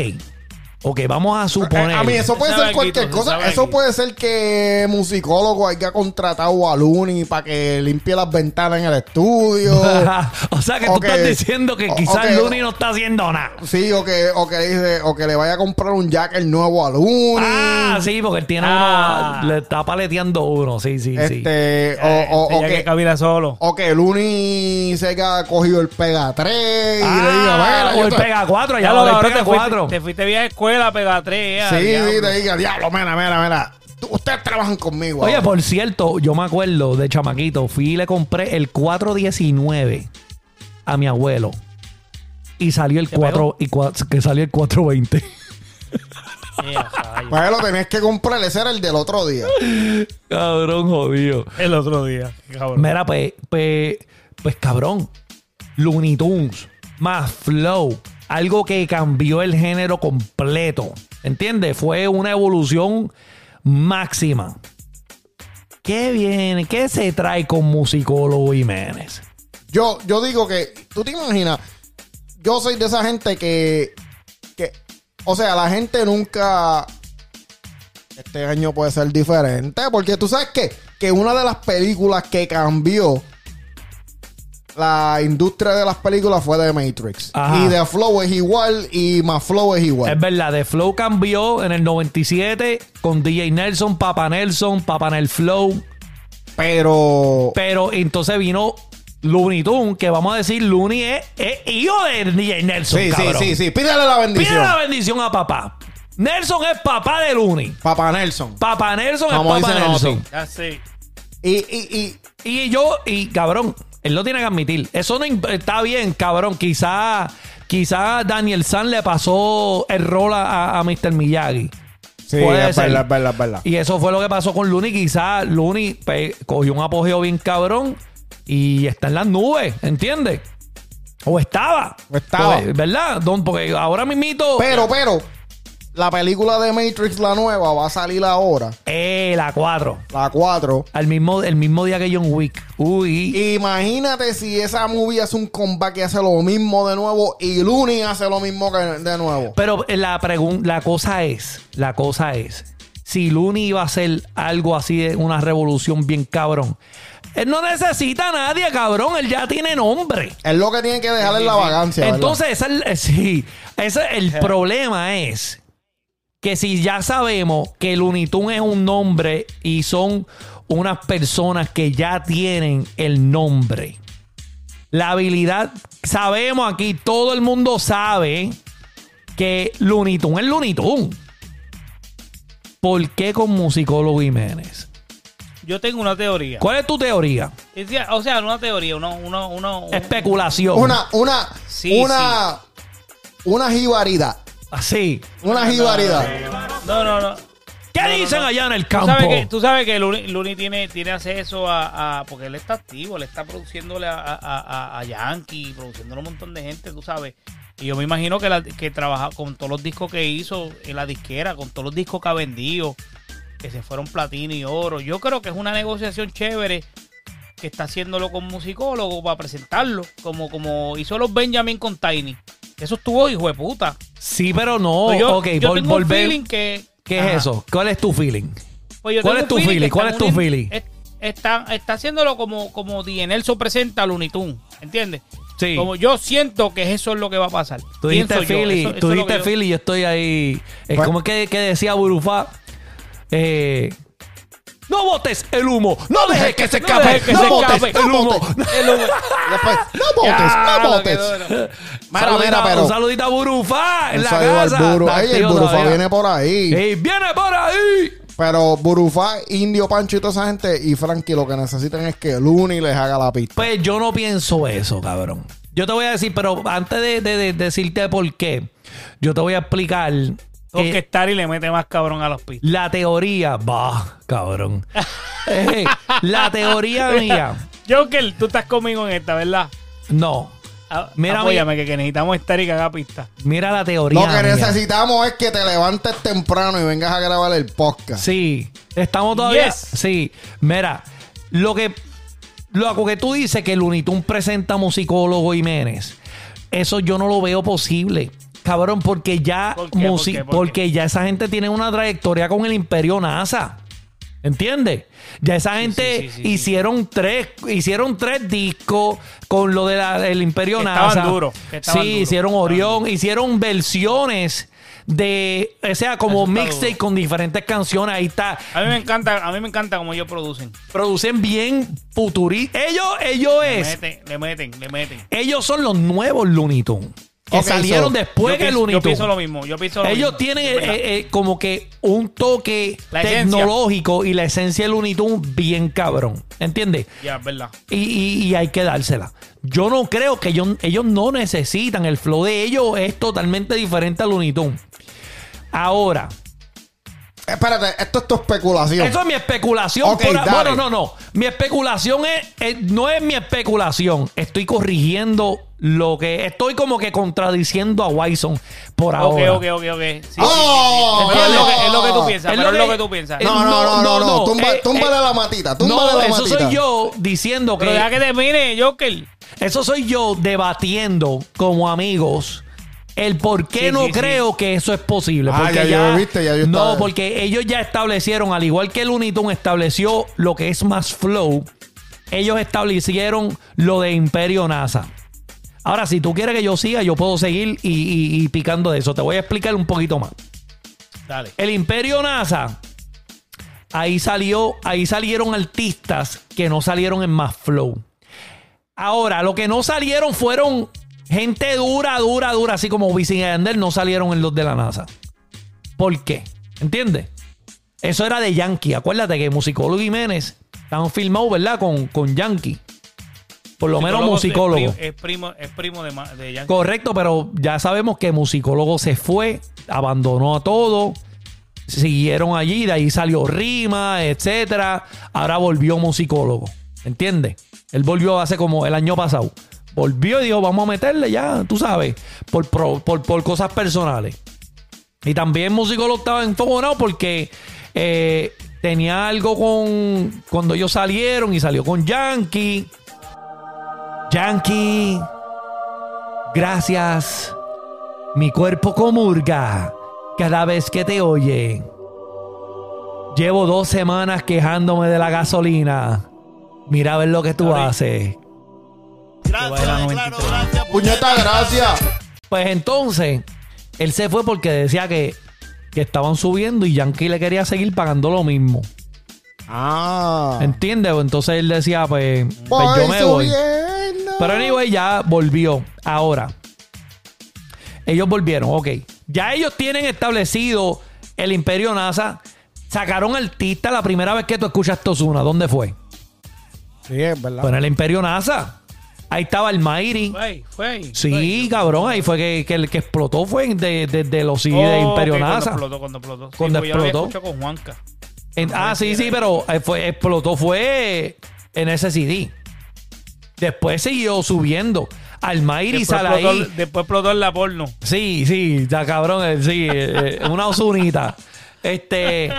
B: ok, vamos a suponer,
C: Eh, A mí eso puede
D: Se
C: ser cualquier cosa. Eso puede ser que musicólogo haya contratado a Looney para que limpie las ventanas en el estudio.
B: o sea que tú estás diciendo que quizás
C: ok.
B: Looney no está haciendo nada.
C: sí, o que, o que dice, o que le vaya a comprar un jacket nuevo a Looney.
B: Ah, sí, porque él tiene
D: Ah.
B: uno, le está paleteando uno, sí, sí, sí.
C: Este, o, o,
D: que
C: que,
D: camina solo.
C: o que Looney se haya cogido el pega 3 y le
B: Ah,
C: diga, "Mira,
B: o el
C: estoy-"
B: pega 4,
D: Ya
B: ya
D: lo cabrón,
B: pega
D: te fuiste,
B: 4.
D: te fuiste vía escuela, pega tres.
C: Sí,
D: diablo.
C: sí, te diga, diablo, mira, mira, mira. Ustedes trabajan conmigo.
B: Oye,
C: ahora".
B: por cierto, yo me acuerdo de chamaquito, fui y le compré el 419 a mi abuelo. Y salió el
D: ¿Qué
B: 4 y cua- que salió el 420.
D: Ya, rayo.
C: Pues lo tenías que comprar, ese era el del otro día.
B: cabrón, jodido.
D: El otro día. Cabrón.
B: Mira, pues, pues, pues cabrón. Looney Tunes, más Flow, algo que cambió el género completo. ¿Entiendes? Fue una evolución máxima. ¿Qué viene? ¿Qué se trae con Musicólogo Jiménez?
C: Yo, yo digo que, tú te imaginas, yo soy de esa gente que, que, o sea, la gente nunca, este año puede ser diferente, porque tú sabes que, que una de las películas que cambió la industria de las películas fue de Matrix.
B: Ajá.
C: Y The Flow es igual y más Flow es igual.
B: Es verdad, The Flow cambió en el 97 con DJ Nelson, Papa Nelson, Papa Nel Flow.
C: Pero,
B: Pero entonces vino Looney Tunes, que vamos a decir, Looney es, es hijo de DJ Nelson.
C: sí, sí,
B: cabrón.
C: sí, sí, pídele la bendición.
B: Pide la bendición a papá. Nelson es papá de Looney.
C: Papá Nelson.
B: Papá Nelson
C: Como
B: es papá
C: dice
B: Nelson.
C: Y, y, y,
B: Y yo, y cabrón, él lo tiene que admitir. Eso no está bien, cabrón. Quizá, quizá Daniel San le pasó el rol a, a Mr. Miyagi.
C: sí,
B: Puede
C: es
B: ser.
C: verdad, verdad, verdad.
B: Y eso fue lo que pasó con Looney. Quizá Looney pe- cogió un apogeo bien cabrón y está en las nubes, ¿entiendes? O estaba.
C: O estaba.
B: Porque, ¿Verdad? Don, porque ahora mismito.
C: Pero, pero, la película de Matrix, la nueva, va a salir ahora.
B: Eh, la 4.
C: La 4.
B: Al mismo, el mismo día que John Wick. Uy.
C: Imagínate si esa movie hace un comeback y hace lo mismo de nuevo y Looney hace lo mismo que de nuevo.
B: Pero la pregunta, la cosa es, la cosa es, si Looney iba a hacer algo así de una revolución bien cabrón. Él no necesita a nadie, cabrón. Él ya tiene nombre.
C: Es lo que tiene que dejar en la vagancia.
B: Entonces, ese es el, eh, sí, ese es el problema es que si ya sabemos que Looney Tunes es un nombre y son unas personas que ya tienen el nombre, la habilidad, sabemos aquí, todo el mundo sabe que Looney Tunes es Looney Tunes. ¿Por qué con musicólogo Jiménez?
D: Yo tengo una teoría.
B: ¿Cuál es tu teoría?
D: Es decir, O sea, una teoría, uno, uno, uno, un-
B: Especulación.
C: Una, una,
D: Sí,
C: una, una jibaridad.
B: Así.
C: Una jibaridad.
D: No, no, no.
B: ¿Qué
D: No,
B: dicen
D: no.
B: allá en el
D: Tú
B: campo?
D: sabes que, tú sabes que Looney, Looney tiene, tiene acceso a, a- Porque él está activo, él está produciéndole a, a, a- a Yankee, produciéndole a un montón de gente, tú sabes. Y yo me imagino que, la, que trabaja con todos los discos que hizo en la disquera, con todos los discos que ha vendido, que se fueron platino y oro. Yo creo que es una negociación chévere que está haciéndolo con musicólogo para presentarlo, como, como hizo los Benjamin con Tiny. Eso estuvo hijo de puta.
B: Sí, pero no.
D: Pues yo,
B: ok,
D: yo
B: vol-
D: tengo un
B: volver.
D: feeling que.
B: ¿Qué
D: Ajá.
B: es eso? ¿Cuál es tu feeling?
D: Pues yo
B: ¿Cuál
D: tengo
B: es tu
D: feeling
B: ¿Cuál es tu feeling?
D: es- Está, está haciéndolo como, como Nelson presenta a Looney Tunes, ¿entiendes?
B: Sí.
D: Como yo siento que eso es lo que va a pasar.
B: Tú dijiste
D: Pienso yo,
B: Philly,
D: eso-
B: tú
D: es
B: dijiste
D: yo-
B: Philly, yo estoy ahí. Es
C: Bueno.
B: como que, que decía Burufá. Eh, no botes el humo, no dejes que se
D: no
B: escape, no
D: se
B: botes
D: escape.
B: el humo.
D: El humo.
C: Después, no botes,
D: Ya,
C: no botes.
D: que duro.
C: Mira,
B: Saludita-
C: mira, pero.
B: Un saludito a Burufá en
C: Un
B: la
C: saludo al
B: casa.
C: Buru. Ay, el Burufa
B: todavía.
C: viene por ahí.
B: Ey, viene por ahí.
C: Pero Burufá, Indio, Pancho y toda esa gente y Frankie lo que necesitan es que Looney les haga la pista.
B: Pues yo no pienso eso, cabrón. Yo te voy a decir, pero antes de, de- de decirte por qué, yo te voy a explicar
D: Tengo
B: eh,
D: que estar y le mete más cabrón a los pistas.
B: la teoría. Bah, cabrón. Eh, la teoría mía.
D: Joker, tú estás conmigo en esta, ¿verdad?
B: No.
D: Ah,
B: Mira,
D: Apóyame, que, que necesitamos estar y que haga pista.
B: Mira la teoría.
C: Lo que
B: mía.
C: necesitamos es que te levantes temprano y vengas a grabar el podcast.
B: Sí, estamos todavía.
D: Yes.
B: Sí, mira, lo que lo que tú dices que el Unitun presenta musicólogo Jiménez, eso yo no lo veo posible. Cabrón, porque ya
D: ¿Por qué? ¿Por
B: musi-
D: qué? ¿Por
B: porque ya esa gente tiene una trayectoria con el Imperio NASA. ¿Entiendes? Ya esa gente
D: sí, sí, sí.
B: hicieron tres, hicieron tres discos con lo del Imperio
D: Que
B: NASA.
D: estaban duros,
B: sí, hicieron Orión, hicieron versiones de, o sea, como mixtape con diferentes canciones. Ahí está.
D: A mí me encanta, a mí me encanta como ellos producen.
B: Producen bien futuri. Ellos, ellos
D: Le
B: es.
D: meten, le meten, le meten.
B: Ellos son los nuevos Looney Tunes. Que salieron
C: so,
B: después
D: pienso,
B: Looney
D: yo pienso lo mismo. Yo pienso lo
B: Ellos
D: mismo.
B: tienen eh, eh, como que un toque
D: La esencia.
B: tecnológico y la esencia de Looney Tunes bien cabrón. ¿Entiendes?
D: Ya, es verdad.
B: Y, y- y hay que dársela. Yo no creo que ellos, ellos no necesitan. El flow de ellos es totalmente diferente a Looney Tunes. Ahora,
C: Espérate, esto es tu especulación.
B: Eso es mi especulación.
C: Ok,
B: por-
C: dale.
B: bueno, no, no. Mi especulación es, es- no es mi especulación. Estoy corrigiendo lo que. Estoy como que contradiciendo a Wyson por
D: Ok,
B: ahora.
D: ok, ok, ok. Sí, sí, sí,
C: Oh,
D: sí. Es lo, que, es lo que tú piensas.
B: Es
D: pero
B: lo
D: es lo
B: que-
D: que tú piensas.
C: No, no, no, no, no. Tumba-
B: eh,
C: túmbale
B: eh,
C: la matita, túmbale
B: no,
C: la
B: eso
C: matita.
B: soy yo diciendo
D: Pero deja
B: que.
D: que termine, Joker.
B: Eso soy yo debatiendo como amigos. El por qué
D: Sí,
B: no
D: sí, sí.
B: creo que eso es posible.
C: Ah,
B: Porque
C: ya yo, viste, ya yo
B: no,
C: estaba-
B: porque ellos ya establecieron, al igual que el Uniton estableció lo que es más flow, ellos establecieron lo de Imperio NASA. Ahora, si tú quieres que yo siga, yo puedo seguir y, y- y picando de eso. Te voy a explicar un poquito más.
D: Dale.
B: El Imperio NASA, ahí salió, ahí salieron artistas que no salieron en más flow. Ahora, lo que no salieron fueron gente dura, dura, dura, así como Wisin y Yandel, no salieron en los de la NASA. ¿Por qué? ¿Entiendes? Eso era de Yankee. Acuérdate que Musicólogo Jiménez estaban filmados, ¿verdad? Con, con Yankee. Por lo menos musicólogo.
D: Es primo, es primo de, Yankee.
B: Correcto, pero ya sabemos que musicólogo se fue, abandonó a todo, siguieron allí, de ahí salió Rima, etcétera. Ahora volvió musicólogo, ¿entiendes? Él volvió hace como el año pasado. Volvió y dijo, vamos a meterle ya, tú sabes, por, por, por cosas personales. Y también Musicolo estaba enfogonado porque eh, tenía algo con. Cuando ellos salieron y salió con Yankee. Yankee. Gracias. Mi cuerpo comurga cada vez que te oye. Llevo dos semanas quejándome de la gasolina. Mira a ver lo que tú haces.
D: Vaya la 93.
C: Puñeta, gracias.
B: Pues entonces, él se fue porque decía que, que estaban subiendo y Yankee le quería seguir pagando lo mismo.
C: Ah.
B: ¿Entiendes? Entonces él decía, pues, pues
C: Voy
B: yo me voy. Pero anyway, ya volvió. Ahora, ellos volvieron, ok. Ya ellos tienen establecido el Imperio NASA. Sacaron artista la primera vez que tú escuchas Tozuna. ¿Dónde fue?
C: Sí, es verdad.
B: Fue en el Imperio NASA. Ahí estaba el Mighty.
D: Fue ahí, fue ahí.
B: Sí,
D: fue
B: cabrón. Ahí fue que, que el que explotó fue de, de, de los CD
D: Oh,
B: de Imperio NASA.
D: Cuando explotó, cuando explotó. Sí,
B: Cuando
D: pues yo lo había
B: explotó.
D: con Juanca.
B: En- ah, sí, sí, pero eh, fue, explotó fue en ese CD. Después siguió subiendo. Almairi sale
D: explotó,
B: ahí.
D: después explotó en la porno.
B: Sí, sí, está cabrón. eh, Sí, eh, eh, una osunita. Este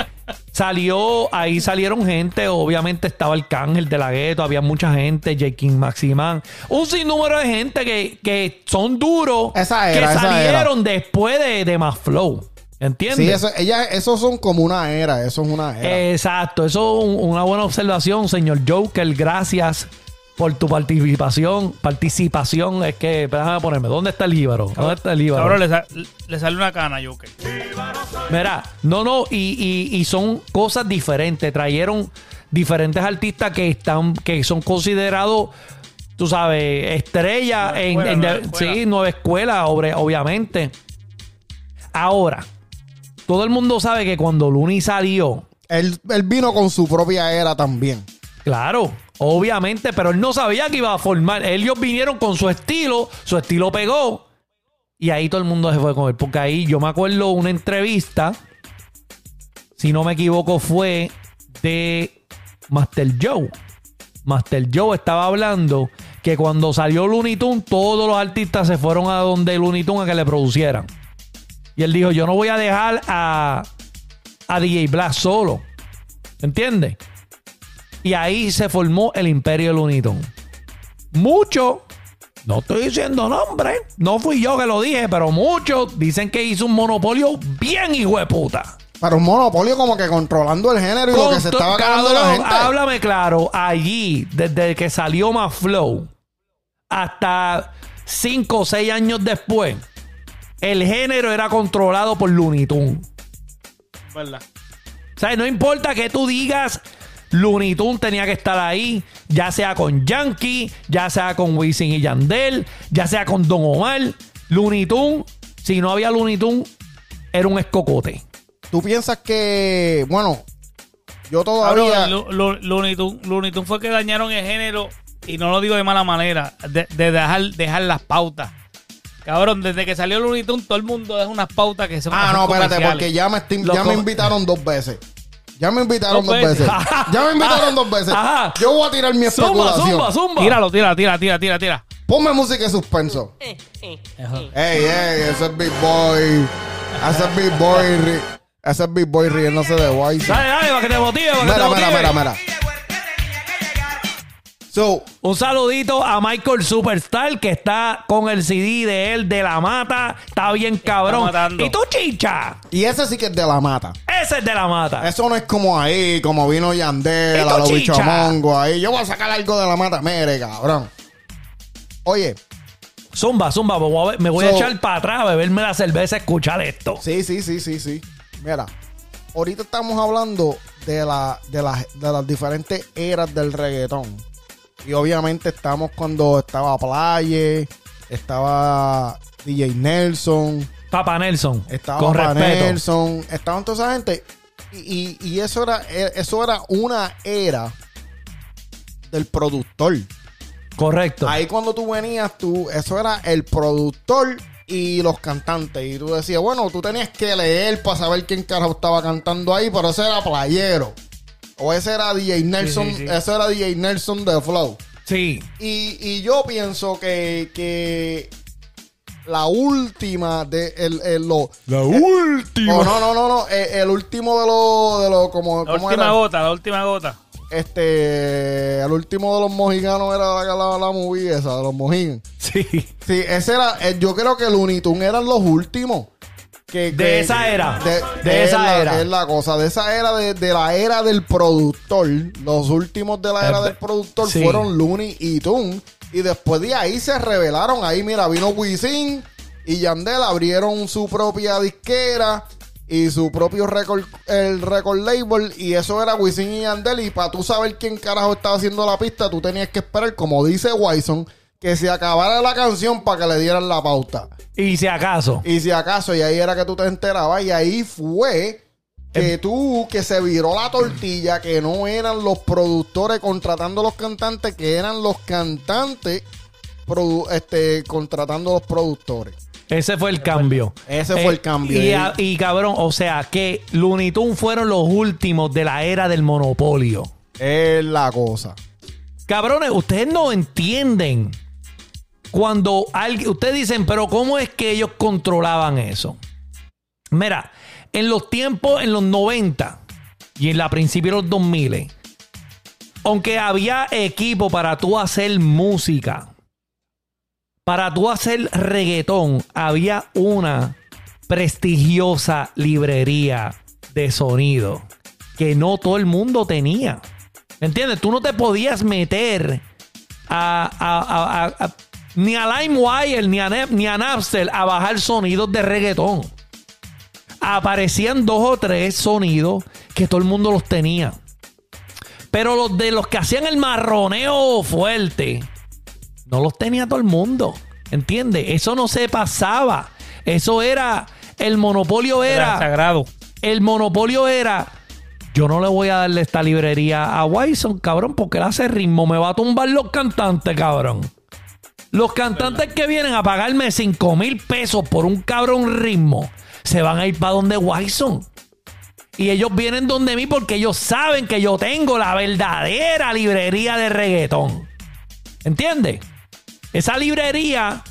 B: salió, ahí salieron gente. Obviamente estaba el Cángel de la Gueto, había mucha gente, J. King Maximán. Un sinnúmero de gente que, que son duros.
C: Esa era,
B: que
C: esa
B: salieron después de, de Más Flow. ¿Entiendes?
C: Sí, eso, ella, esos son como una era. Eso es una era.
B: Exacto, eso es un- una buena observación, señor Joker. Gracias por tu participación. Participación es que, déjame ponerme, ¿dónde está el líbaro? ¿Dónde está el líbaro?
D: Ahora le, sa- le sale una cana, Joker.
B: Mira, no, no, y, y- y son cosas diferentes. Trajeron diferentes artistas que están, que son considerados, tú sabes, estrellas
D: Nueva
B: en,
D: escuela,
B: en-
D: nueva escuela.
B: sí, nueva escuela, obre- obviamente. Ahora, todo el mundo sabe que cuando Luni salió,
C: Él, él vino con su propia era también.
B: Claro, obviamente, pero él no sabía que iba a formar. Ellos vinieron con su estilo, su estilo pegó. Y ahí todo el mundo se fue con él. Porque ahí yo me acuerdo una entrevista, si no me equivoco, fue de Master Joe. Master Joe estaba hablando que cuando salió Looney Tunes, todos los artistas se fueron a donde Looney Tunes a que le producieran. Y él dijo, yo no voy a dejar a, a DJ Black solo. ¿Entiendes? Y ahí se formó el imperio de Looney Tunes. Muchos, no estoy diciendo nombre, no fui yo que lo dije, pero muchos dicen que hizo un monopolio bien hijo de puta.
C: Para un monopolio como que controlando el género y lo que se estaba acabando la gente.
B: Háblame claro, allí, desde que salió más Flow hasta 5 o 6 años después, el género era controlado por Looney Tunes.
D: ¿Verdad?
B: O sea, no importa que tú digas, Looney Tunes tenía que estar ahí, ya sea con Yankee, ya sea con Wisin y Yandel, ya sea con Don Omar. Looney Tunes, si no había Looney Tunes, era un escocote.
C: Tú piensas que, bueno, yo todavía.
D: Lu- Looney Tunes Looney Tunes fue que dañaron el género y no lo digo de mala manera, de, de dejar, dejar las pautas. Cabrón, desde que salió Looney Tunes, todo el mundo deja unas pautas que son
C: Ah, no, espérate, porque ya me, estoy-
B: Lo
C: ya me invitaron dos veces. Ya me invitaron
D: Dos
C: dos veces.
D: veces.
C: Ya me invitaron dos veces.
B: Ajá.
C: Yo voy a tirar mi
B: Zumba,
C: especulación.
B: zumba, zumba.
D: Tíralo, tira, tira, tira, tira, tira.
C: Ponme música de suspenso.
D: Ajá.
C: Ey, ey, ese es Big Boy. Ese es Big Boy. ri- Ese es Big Boy riéndose de Wise.
B: Dale, dale, para que te motive, para que te
C: Mira,
B: motive.
C: mira, mira, mira. So,
B: Un saludito a Michael Superstar que está con el CD de él de la mata. Está bien cabrón. ¿Y tú, chicha?
C: y ese sí que es de la mata.
B: Ese es de la mata.
C: Eso no es como ahí, como vino Yandel, a los
B: chicha.
C: bichomongos ahí. Yo voy a sacar algo de la mata. Mire, cabrón. Oye,
B: Zumba, zumba, me voy a, me voy a
C: So-
B: echar para atrás a beberme la cerveza, a escuchar esto.
C: sí, sí, sí, sí, sí. Mira, ahorita estamos hablando de, la, de, las- de las diferentes eras del reggaetón. Y obviamente estamos cuando estaba Playe, estaba DJ Nelson,
B: Papa Nelson.
C: estaba
B: con
C: Papa
B: respeto.
C: Nelson, estaban toda esa gente. Y, y- y eso era eso era una era del productor.
B: Correcto.
C: Ahí cuando tú venías, tú, eso era el productor y los cantantes. Y tú decías, bueno, tú tenías que leer para saber quién carajo estaba cantando ahí, pero ese era playero. O ese era DJ Nelson,
D: sí, sí.
C: ese era DJ Nelson de Flow.
B: Sí.
C: Y, y yo pienso que, que la última de el, el- lo-
B: La
C: Oh,
B: última.
C: no, no, no, no. eh, el último de los de los como
D: La
C: ¿cómo
D: última
C: era?
D: gota, la última gota.
C: Este, el último de los mojiganos era la, la, la movie esa, de los mojiganos.
B: Sí.
C: Sí, ese era, eh, yo creo que Looney Tunes eran los últimos. Que,
B: De
C: que-
B: esa era.
C: De,
B: De
C: es
B: esa
C: la-
B: era.
C: Es la cosa, de esa era, de, de la era del productor. Los últimos de la era del productor
B: sí.
C: fueron Looney y Tunes. Y después de ahí se revelaron. Ahí, mira, vino Wisin y Yandel abrieron su propia disquera y su propio record, el record label. Y eso era Wisin y Yandel. Y para tú saber quién carajo estaba haciendo la pista, tú tenías que esperar, como dice Wyson, que se acabara la canción para que le dieran la pauta.
B: Y si acaso.
C: Y si acaso, y ahí era que tú te enterabas, y ahí fue que tú, que se viró la tortilla, que no eran los productores contratando a los cantantes, que eran los cantantes este, contratando a los productores.
B: Ese fue el cambio. Eh,
C: Ese fue el cambio.
B: Y, a- y, cabrón, o sea, que Looney Tunes fueron los últimos de la era del monopolio.
C: Es la cosa.
B: Cabrones, ustedes no entienden cuando alguien, ustedes dicen, pero ¿cómo es que ellos controlaban eso? Mira, en los tiempos, en los 90 y en la principio de los 2000, aunque había equipo para tú hacer música, para tú hacer reggaetón, había una prestigiosa librería de sonido que no todo el mundo tenía. ¿Entiendes? Tú no te podías meter a- a- ni a LimeWire ni a, ni a Napster a bajar sonidos de reggaetón. Aparecían dos o tres sonidos que todo el mundo los tenía. Pero los de los que hacían el marroneo fuerte, no los tenía todo el mundo. ¿Entiendes? Eso no se pasaba. Eso era. El monopolio
D: Era
B: era.
D: sagrado.
B: El monopolio era. Yo no le voy a darle esta librería a Wyson, cabrón, porque él hace ritmo. Me va a tumbar los cantantes, cabrón. Los cantantes que vienen a pagarme 5 mil pesos por un cabrón ritmo se van a ir para donde Wyson. Y ellos vienen donde mí porque ellos saben que yo tengo la verdadera librería de reggaetón. ¿Entiendes? Esa librería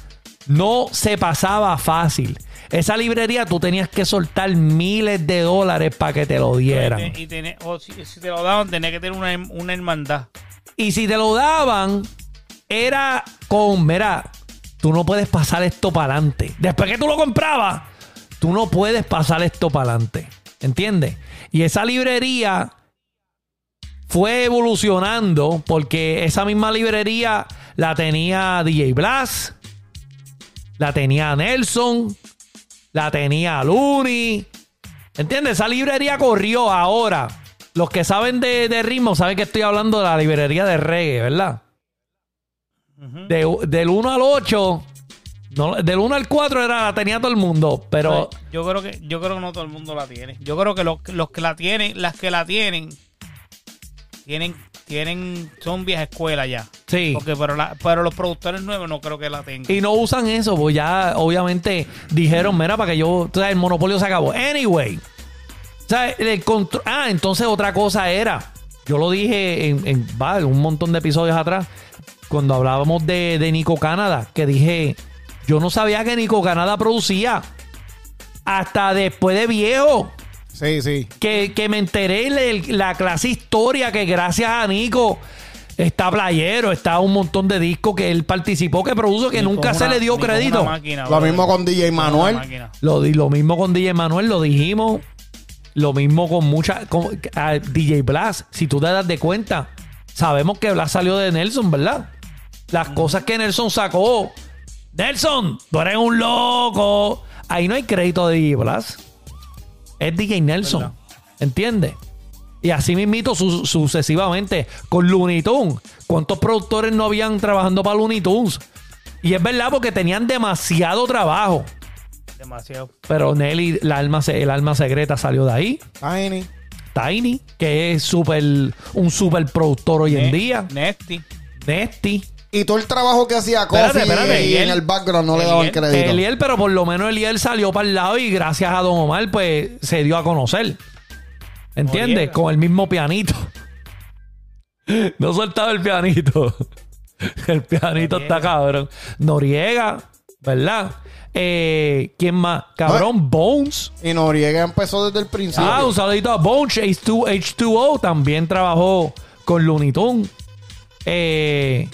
B: no se pasaba fácil. Esa librería tú tenías que soltar miles de dólares para que te lo dieran.
D: Y, o si, si te lo daban, tenía que tener una, una hermandad.
B: Y si te lo daban, era con, mira, tú no puedes pasar esto para adelante. Después que tú lo comprabas, tú no puedes pasar esto para adelante. ¿Entiendes? Y esa librería fue evolucionando porque esa misma librería la tenía DJ Blas, la tenía Nelson, la tenía Looney. ¿Entiendes? Esa librería corrió ahora. Los que saben de, de ritmo saben que estoy hablando de la librería de reggae, ¿verdad? De- del 1 al 8, no, del 1 al 4 era, la tenía todo el mundo, pero
D: yo creo que yo creo que no todo el mundo la tiene. Yo creo que los, los que la tienen, las que la tienen, tienen, tienen, son vieja escuela ya.
B: sí.
D: Porque pero, la- pero los productores nuevos no creo que la tengan.
B: Y no usan eso, pues ya obviamente dijeron, mira, para que yo, o sea, el monopolio se acabó. Anyway, o sea, el ah, entonces otra cosa era, yo lo dije en, en va, un montón de episodios atrás, cuando hablábamos de, de Nico Canadá, que dije, yo no sabía que Nico Canadá producía hasta después de viejo.
C: Sí, sí.
B: que, que me enteré de la clase historia que gracias a Nico está Playero, está un montón de discos que él participó, que produjo, que
D: Ni
B: nunca se
D: una-
B: le dio crédito.
D: máquina,
C: Lo mismo con DJ Manuel.
B: Lo, di- lo mismo con DJ Manuel, lo dijimos. Lo mismo con mucha. Con, a DJ Blas, si tú te das de cuenta, sabemos que Blas salió de Nelson, ¿verdad? Las cosas que Nelson sacó. Nelson, tú eres un loco. Ahí no hay crédito de DJ Blas. Es DJ Nelson.
D: ¿Verdad?
B: ¿Entiendes? Y así mismito su- sucesivamente con Looney Tunes. ¿Cuántos productores no habían trabajando para Looney Tunes? Y es verdad porque tenían demasiado trabajo.
D: Demasiado.
B: Pero Nelly, la alma, el alma secreta salió de ahí.
C: Tiny.
B: Tiny, que es súper un super productor hoy en
D: Ne-
B: día.
D: Nesty.
B: Nesty.
C: Y todo el trabajo que hacía Kofi
B: Espérate, espérate,
C: y
D: y
C: en el background no le daban crédito.
B: Eliel, pero por lo menos Eliel salió para el lado y gracias a Don Omar, pues se dio a conocer. ¿Entiendes? Con el mismo pianito. No soltaba el pianito. El pianito
D: Noriega.
B: está cabrón. Noriega, ¿verdad? Eh, ¿Quién más? Cabrón, Bones.
C: Y Noriega empezó desde el principio.
B: Ah, un saludito a Bones. H2, H2O también trabajó con Looney Tunes. Eh,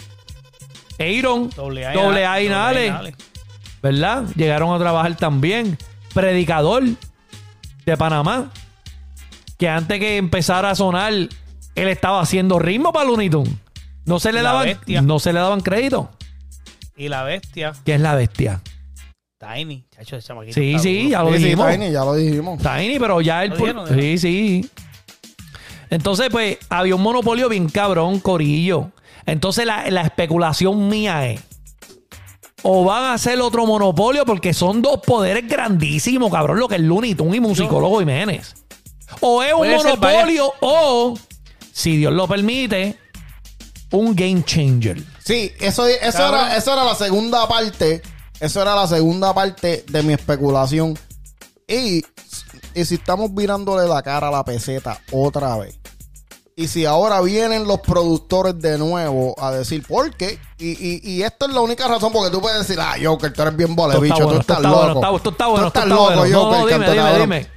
B: Aaron.
D: Doble A,
B: Doble A y Nale. ¿Verdad? Llegaron a trabajar también. Predicador de Panamá. Que antes que empezara a sonar, él estaba haciendo ritmo para Looney Tunes. No se le
D: La
B: daban,
D: bestia.
B: no se le daban crédito.
D: Y la bestia,
B: Que es la bestia.
D: Tiny. Chacho, ese chamaquito
B: Sí, sí, ya lo
C: Sí, sí,
B: dijimos.
C: Tiny, ya lo dijimos.
B: Tiny, pero ya él.
D: ¿Lo
B: por-
D: dijeron?
B: Sí, sí. Entonces, pues, había un monopolio bien cabrón, Corillo. Entonces, la, la especulación mía es. O van a hacer otro monopolio porque son dos poderes grandísimos, cabrón, lo que es Looney Tunes y Musicólogo Jiménez. O es un
D: Puede ser,
B: monopolio o, si Dios lo permite, un game changer.
C: Sí, eso, eso,
D: Cabrón.
C: era, eso era la segunda parte. Eso era la segunda parte de mi especulación. Y, y si estamos virándole la cara a la peseta otra vez. Y si ahora vienen los productores de nuevo a decir por qué. Y, y, y esto es la única razón porque tú puedes decir, ah, Joker, tú eres bien bole, bicho, tú estás
B: está
C: loco. Tú estás
B: está
C: loco, Joker,
B: dime, dime, dime.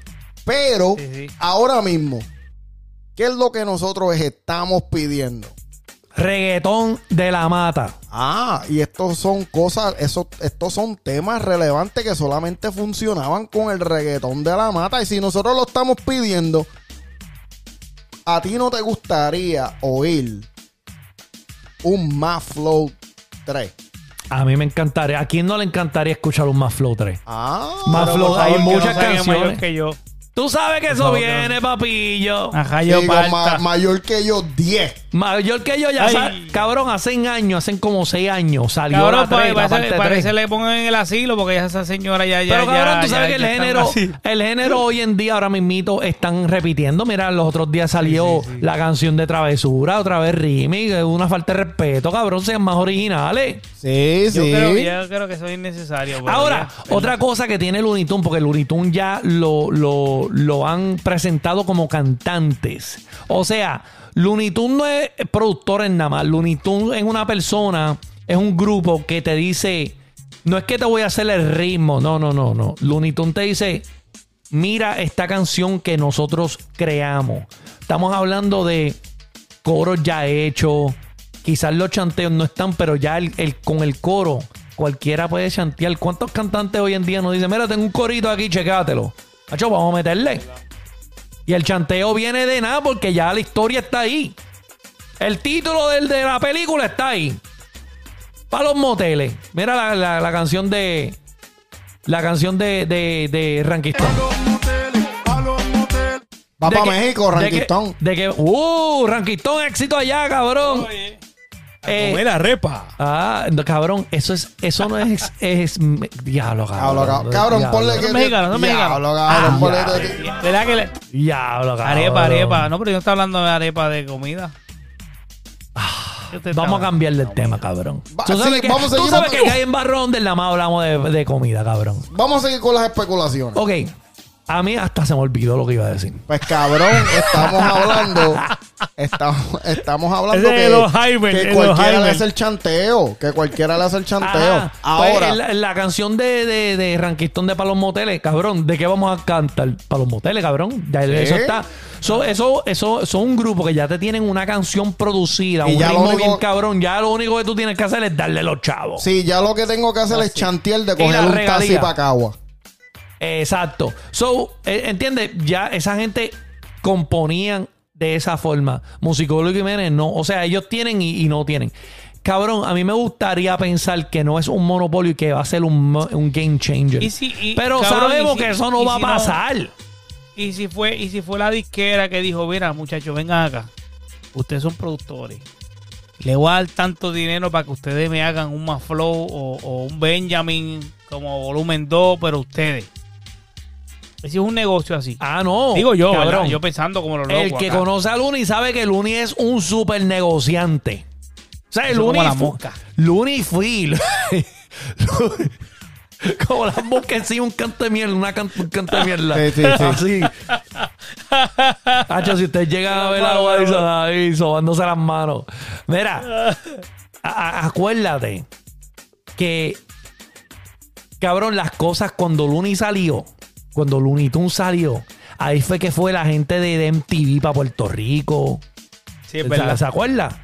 C: Pero
D: Sí, sí.
C: ahora mismo, ¿qué es lo que nosotros estamos pidiendo?
B: Reggaetón de la mata.
C: Ah, y estos son cosas, esos, estos son temas relevantes que solamente funcionaban con el reggaetón de la mata. Y si nosotros lo estamos pidiendo, ¿a ti no te gustaría oír un Más Flow 3?
B: A mí me encantaría. ¿A quién no le encantaría escuchar un Más Flow 3?
C: Ah,
B: Más Flow, hay muchas canciones.
D: que yo.
B: Tú sabes que eso
D: favor,
B: viene, papillo.
D: Ajá, yo
C: digo, ma- mayor que yo, 10.
B: Mayor que yo ya
D: Ay.
B: sa- Cabrón, hace años, hacen como seis años salió
D: Cabrón,
B: la 3,
D: pa-
B: la
D: parece,
B: parte
D: parece
B: tres.
D: le pongan en el asilo porque ya esa señora ya, ya,
B: Pero cabrón,
D: ya,
B: tú sabes
D: ya-
B: que el
D: ya está en
B: género, el género hoy en día, ahora mismito, están repitiendo. Mira, los otros días salió la canción de Travesura, otra vez remix, es una falta de respeto, cabrón, sean más originales.
C: Sí,
D: Yo
C: sí.
D: creo, yo creo que eso es innecesario. pero
B: Ahora,
D: ya,
B: otra cosa que tiene Looney Tunes, porque Looney Tunes ya lo, lo, lo han presentado como cantantes. O sea, Looney Tunes no es productor en nada más. Looney Tunes es una persona, es un grupo que te dice, no es que te voy a hacer el ritmo, no, no, no, no. Looney Tunes te dice, mira esta canción que nosotros creamos. Estamos hablando de coros ya hechos. Quizás los chanteos no están, pero ya el, con el coro cualquiera puede chantear. ¿Cuántos cantantes hoy en día nos dicen, mira, tengo un corito aquí, checátelo? Hacho, vamos a meterle. Y el chanteo viene de nada porque ya la historia está ahí. El título del, de la película está ahí. Para los moteles. Mira la, la- la canción de... La canción de, de, de Rankistón.
C: Va para México,
B: de que-
C: Ranquistón.
B: De que, uh, Rankistón, éxito allá, cabrón. Eh,
D: Comer la repa.
B: Ah, no, cabrón, eso es, eso no es, es, diablo, cabrón.
C: Cabrón, cabrón, cabrón,
B: Diablo.
C: ponle que.
D: Son mexicanos, son mexicanos.
C: Diablo, cabrón,
B: Ah,
C: ponle que-
D: ¿Verdad que le...
B: Diablo, cabrón.
D: Arepa, arepa. No, pero yo no estoy hablando de arepa de comida. ¿Qué usted
B: Ah, Vamos a cambiar de tema, cabrón.
C: Va-
B: Tú sabes
C: sí,
B: que,
C: vamos a
B: tú sabes que
C: vamos-
B: acá en Barrón del Nada más hablamos de, de comida, cabrón.
C: Vamos a seguir con las especulaciones.
B: Ok, a mí hasta se me olvidó lo que iba a decir.
C: Pues cabrón, estamos hablando. Estamos, estamos hablando
D: Ese
C: que,
D: los Jaime,
C: que
D: de los
C: cualquiera le hace el chanteo. Que cualquiera le hace el chanteo.
B: Ajá, pues,
C: Ahora,
B: en la, en la canción de, de, de Ranquistón de Palos Moteles, cabrón, ¿de qué vamos a cantar? Palos Moteles, cabrón. Ya Eso está. So, eso, eso son un grupo que ya te tienen una canción producida,
C: Y
B: un ritmo
C: único-
B: bien cabrón. Ya lo único que tú tienes que hacer es darle los chavos.
C: sí, ya lo que tengo que hacer es chantear de coger un taxi para Cagua.
B: Exacto. So, eh, ¿entiendes? Ya esa gente componían de esa forma. Musicólogo Jiménez no. O sea, ellos tienen y, y no tienen. Cabrón, a mí me gustaría pensar que no es un monopolio y que va a ser un, un game changer.
D: Y si- y,
B: Pero
D: cabrón,
B: sabemos
D: y si-
B: que eso no
D: y
B: va
D: si
B: a pasar.
D: Y si fue, y si fue la disquera que dijo, mira, muchachos, vengan acá. Ustedes son productores. Le voy a dar tanto dinero para que ustedes me hagan un más flow o, o un Benjamin como volumen 2, pero ustedes. Ese es un negocio así.
B: Ah, no.
D: Digo yo,
B: cabrón.
D: ¿verdad? Yo pensando como los locos.
B: El que
D: acá.
B: conoce a Luni sabe que Luni es un super negociante. O sea,
D: Eso
B: Luni
D: como la mosca.
B: Luni fui. como la mosca en sí, un canto de mierda, una can- un canto de mierda.
C: Sí, sí, sí.
B: Así. Hacho, si usted llega a ver a Wilson ahí sobándose las manos. Mira, a- a- acuérdate que cabrón, las cosas cuando Looney salió, cuando Looney Tunes salió, ahí fue que fue la gente de MTV para Puerto Rico.
D: Sí, es
B: ¿Se,
D: verdad.
B: se acuerda?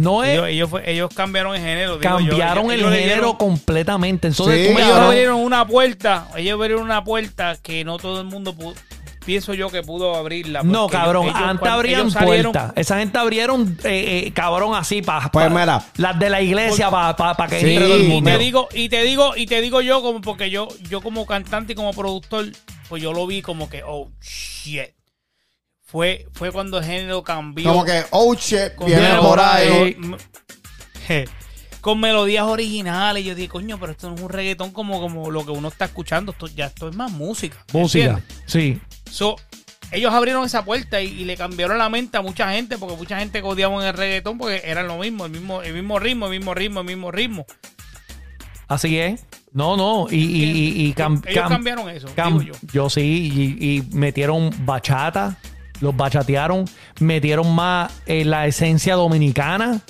B: No es.
D: Ellos, ellos, fue- ellos cambiaron el género. digo yo.
B: cambiaron
D: Ellos-
B: el género
D: dieron-
B: completamente. Entonces,
C: Sí,
B: tú me
D: Ellos abrieron una puerta. Ellos abrieron una puerta que no todo el mundo pudo. Pienso yo que pudo abrirla.
B: No, cabrón,
D: ellos-
B: antes abrían puertas. Esa gente abrieron, eh, eh, cabrón, así para
C: Pues mira.
B: las de la iglesia para que
C: Sí,
B: entre todo el
C: y
D: te digo, y te digo, y te digo yo como porque yo, yo como cantante y como productor, pues yo lo vi como que, oh shit. Fue, fue cuando el género cambió.
C: Como que, oh shit, viene por ahí.
D: con melodías originales. Yo dije, coño, pero esto no es un reggaetón como, como lo que uno está escuchando. Esto, ya esto es más música.
B: Música,
D: ¿entiendes?
B: sí.
D: So, ellos abrieron esa puerta y, y le cambiaron la mente a mucha gente porque mucha gente odiaba en el reggaetón porque era lo mismo, el mismo, el mismo ritmo, el mismo ritmo, el mismo ritmo.
B: Así es. No, no. Y, y, y, y cam-
D: ellos
B: cam-
D: cambiaron eso,
B: cam-
D: digo yo.
B: yo sí. Y, y metieron bachata. Los bachatearon. Metieron más eh, la esencia dominicana.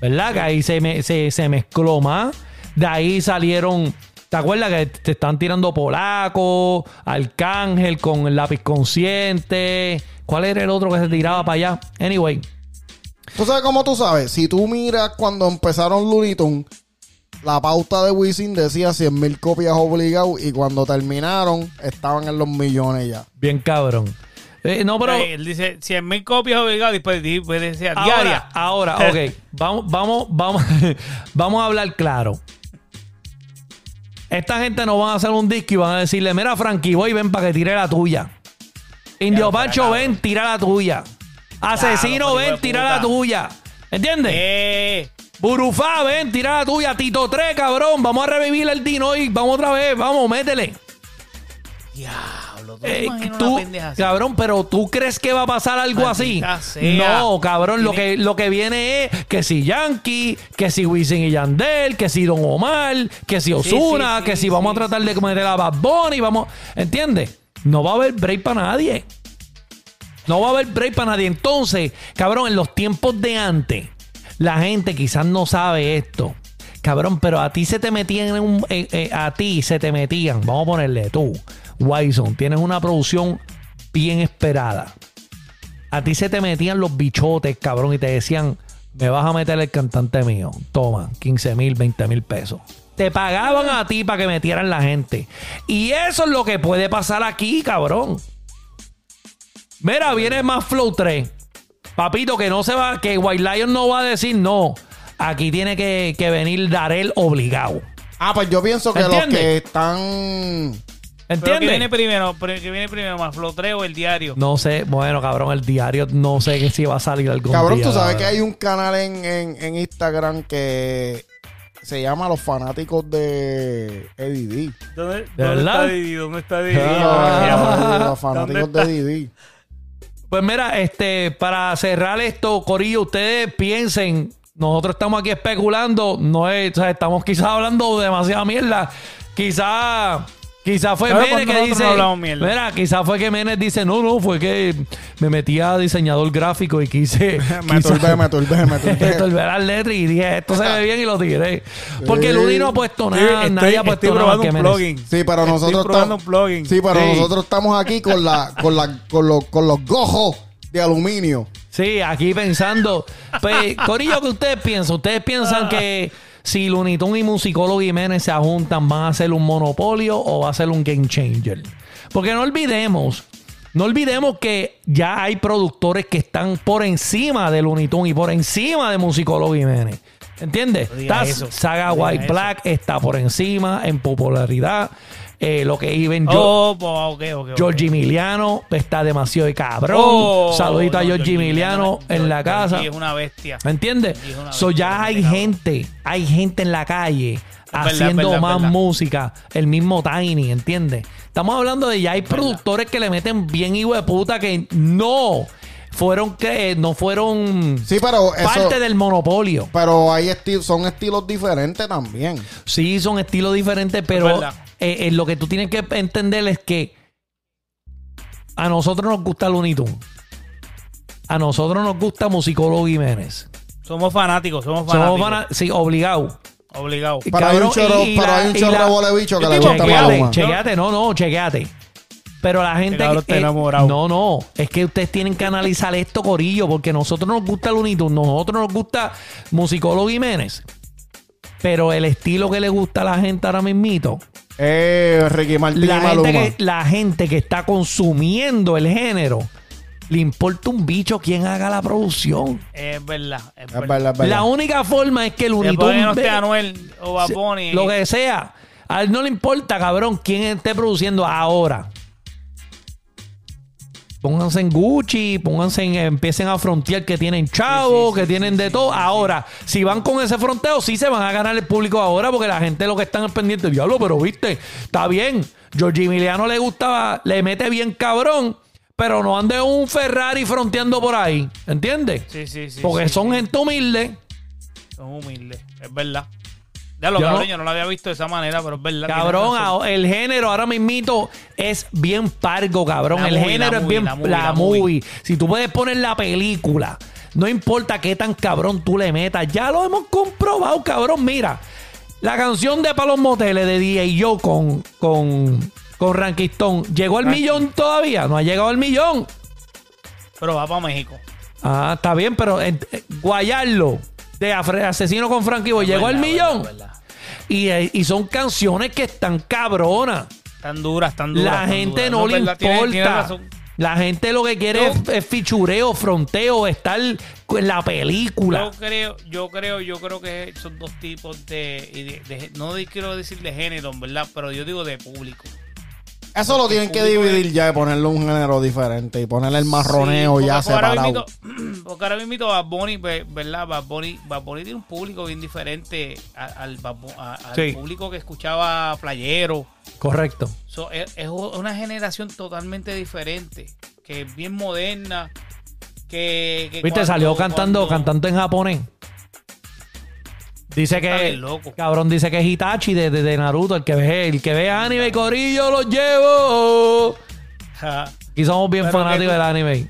B: ¿Verdad? Que ahí se, me- se, se mezcló más. De ahí salieron. ¿Te acuerdas que te están tirando polaco? Arcángel con el lápiz consciente. ¿Cuál era el otro que se tiraba para allá? Anyway.
C: ¿Tú sabes cómo tú sabes? Si tú miras cuando empezaron Looney Tunes, la pauta de Wisin decía 100 mil copias obligados y cuando terminaron estaban en los millones ya.
B: Bien cabrón. Eh, no, pero.
D: Eh, él dice 100 mil copias obligadas después después decía
B: Ahora,
D: diaria.
B: ahora, ok. Vamos, vamos, vamos, vamos a hablar claro. Esta gente no van a hacer un disco y van a decirle, mira, Frankie, voy, ven para que tire la tuya. Indio
D: Ya,
B: Pancho,
D: cabrón.
B: ven, tira la tuya. Asesino, ven, tira la tuya. ¿Entiendes?
D: Eh,
B: Burufá, ven, tira la tuya. Tito 3, cabrón. Vamos a revivir el Dino y vamos otra vez. Vamos, métele.
D: Diablo, ¿tú te
B: Eh, tú, cabrón, pero tú crees que va a pasar algo así?
D: Sea.
B: No, cabrón, lo que, lo que viene es que si Yankee, que si Wisin y Yandel, que si Don Omar, que si Osuna,
D: sí,
B: que
D: sí,
B: si vamos
D: sí,
B: a tratar
D: sí,
B: de meter a Bad Bunny, vamos, ¿entiendes? No va a haber break para nadie. No va a haber break para nadie. Entonces, cabrón, en los tiempos de antes, la gente quizás no sabe esto. Cabrón, pero a ti se te metían en un. eh, eh, a ti se te metían. Vamos a ponerle tú, Wyson. Tienes una producción bien esperada. A ti se te metían los bichotes, cabrón, y te decían: Me vas a meter el cantante mío. Toma, 15 mil, 20 mil pesos. Te pagaban a ti para que metieran la gente. Y eso es lo que puede pasar aquí, cabrón. Mira, viene más Flow 3. Papito, que no se va, que White Lion no va a decir no. Aquí tiene que, que venir Darel obligado.
C: Ah, pues yo pienso que los que están...
D: Pero que viene
B: ¿Entiendes?
D: primero, que viene primero más flotreo o el diario.
B: No sé, bueno, cabrón, el diario no sé que si va a salir algún
C: Cabrón,
B: día,
C: tú sabes
B: cabrón.
C: que hay un canal en, en, en Instagram que se llama Los Fanáticos de Eddie D.
D: ¿Dónde,
B: ¿De
D: dónde
B: verdad?
D: está Didi? ¿Dónde está Didi?
B: Ah.
C: los fanáticos de Eddie D.
B: Pues mira, este, para cerrar esto, Corillo, ustedes piensen, nosotros estamos aquí especulando, no es, o sea, estamos quizás hablando demasiada mierda. Quizás, quizás fue
D: Claro,
B: Menes que dice,
D: no
B: mira, quizás fue que Menes dice, no, no, fue que me metí a diseñador gráfico y quise,
C: Me turbé, me turbé, me turbé.
B: Las letras y dije, esto se ve bien y lo tiré. Porque
C: Sí.
B: Luni no ha puesto nada,
D: Estoy,
B: nadie ha puesto
D: estoy
B: nada
D: probando un plugin.
C: Sí, pero
D: Estoy
C: nosotros
D: probando
C: estamos-
D: un plugin.
C: Sí, pero
B: Sí.
C: nosotros estamos aquí con la, con la, con los, con los gojos de aluminio.
B: Sí, aquí pensando. Pues, Corillo, ¿qué ustedes piensan? ¿Ustedes piensan que si Lunitón y Musicólogo Jiménez se juntan, van a ser un monopolio o va a ser un game changer? Porque no olvidemos, no olvidemos que ya hay productores que están por encima de Lunitón y por encima de Musicólogo Jiménez. ¿Entiendes?
D: No.
B: Saga
D: No
B: White
D: eso.
B: Black está por encima en popularidad. Eh, lo que Iben yo.
D: Oh, pues, ok, ok, ok.
B: Georgie Emiliano está demasiado de cabrón.
D: Oh,
B: Saludito a
D: no,
B: Georgie Emiliano
D: Georgie
B: en la
D: Georgie
B: casa.
D: es una bestia.
B: ¿Me entiendes?
D: Georgie
B: So ya hay
D: cabrón.
B: gente, hay gente en la calle haciendo
D: verdad,
B: más
D: verdad.
B: música. El mismo Tiny, ¿entiendes? Estamos hablando de ya hay productores que le meten bien hijo de puta que no fueron que no fueron
C: Sí, pero eso...
B: parte del monopolio.
C: Pero hay esti- son estilos diferentes también.
B: Sí, son estilos diferentes, pero. Eh, eh, lo que tú tienes que entender es que a nosotros nos gusta Looney Tunes. A nosotros nos gusta Musicólogo Jiménez.
D: Somos fanáticos, somos
B: Somos
D: fanáticos.
B: sí, obligado.
D: Obligado.
C: Pero hay un chorro,
B: y- y
C: pero
B: la-
C: hay un chorro
B: la-
C: huele bicho que le gusta
D: chequeate,
C: Maluma.
B: Chequeate, no, no, chequeate. Pero la gente.
D: cabrón está
B: eh,
D: enamorado.
B: no, no. Es que ustedes tienen que analizar esto, Corillo, porque nosotros nos gusta el Unitunes, nosotros nos gusta Musicólogo Jiménez. Pero el estilo que le gusta a la gente ahora mismito,
C: Eh, Ricky Martin y
B: la
C: Maluma.
B: gente, que, la gente que está consumiendo el género, le importa un bicho quién haga la producción.
D: Es verdad. Es,
C: Es
D: verdad.
C: verdad, es verdad.
B: La única forma es que el
D: no Anuel o Bad Bunny.
B: Lo que sea. A él no le importa, cabrón, quién esté produciendo ahora. Pónganse en Gucci, pónganse en, empiecen a frontear que tienen chavos, que tienen de todo. ahora, si van con ese fronteo, sí se van a ganar el público ahora, porque la gente lo que están es pendiente, diablo, pero viste, está bien. Georgie Emiliano le gustaba, le mete bien cabrón, pero no ande un Ferrari fronteando por ahí, ¿entiendes?
D: Sí, sí, sí.
B: porque son gente humilde.
D: Son humildes. Es verdad. Ya lo
B: Yo
D: cabrón,
B: no-
D: yo no lo había visto de esa manera, pero es verdad.
B: Cabrón, el género ahora mismito es bien pargo, cabrón.
D: La
B: el
D: movie,
B: género es
D: movie,
B: bien
D: la movie,
B: la movie. Si tú puedes poner la película, no importa qué tan cabrón tú le metas, ya lo hemos comprobado, cabrón. Mira, la canción de Palos Moteles de DJ Yo con, con, con Rankistón, ¿llegó al millón todavía? No ha llegado al millón.
D: Pero va para México.
B: Ah, está bien, pero eh, guayarlo de Asesino con Frankie Boy, ¿llegó al millón? Y, y son canciones que están cabronas.
D: Tan duras, tan duras.
B: La
D: tan
B: gente
D: duras.
B: no, le
D: tiene-
B: importa.
D: tiene razón.
B: la gente lo que quiere es, es fichureo, fronteo, estar en la película.
D: Yo creo, yo creo, yo creo que son dos tipos de, y de- de- no quiero decir de género, ¿verdad? Pero yo digo de público.
C: Eso lo tienen que dividir ya y ponerle un género diferente y ponerle el marroneo
D: Sí,
C: ya
D: ahora
C: separado.
D: porque ahora mismo Bad Bunny, ve- ¿verdad? Bad Bunny, Bad Bunny tiene un público bien diferente a- al, a-
B: Sí.
D: público que escuchaba Playero.
B: Correcto.
D: So, es, es una generación totalmente diferente, que es bien moderna, que... que
B: Viste,
D: cuando-
B: salió cantando,
D: cuando-
B: cantando en japonés. Dice que,
D: loco.
B: cabrón, dice que es Hitachi de, de- de Naruto, el que ve, el que ve anime, Corillo, los llevo.
D: Ja,
B: Aquí somos bien
D: Pero
B: fanáticos
D: tú-
B: del anime.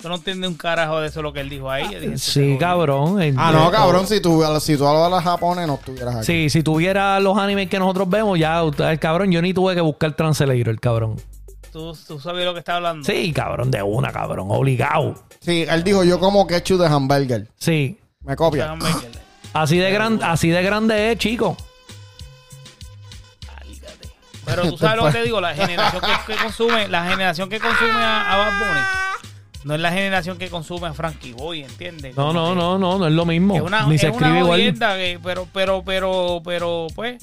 D: Tú no entiendes un carajo de eso lo que él dijo ahí. Dije, este
B: Sí, cabrón. el-
C: Ah, no, cabrón, si tú, si tú hablas japonés no estuvieras aquí.
B: Sí, si tuviera los animes que nosotros vemos, ya, el cabrón, yo ni tuve que buscar translator, el cabrón.
D: ¿Tú, tú sabes lo que está hablando.
B: Sí, cabrón, de una, cabrón, obligado.
C: Sí, él dijo, yo como ketchup de hamburger.
B: Sí.
C: Me copia.
B: Así de, gran, así de grande es, chico.
D: Pero tú sabes lo que te digo, la generación que, que consume, la generación que consume a, a Bad Bunny, no es la generación que consume a Frankie Boy, ¿entiendes?
B: No, no, no, no, no es lo mismo.
D: Es una,
B: Ni
D: es
B: se
D: una
B: escribe igual.
D: jodienda que- pero, pero, pero, pero, pues,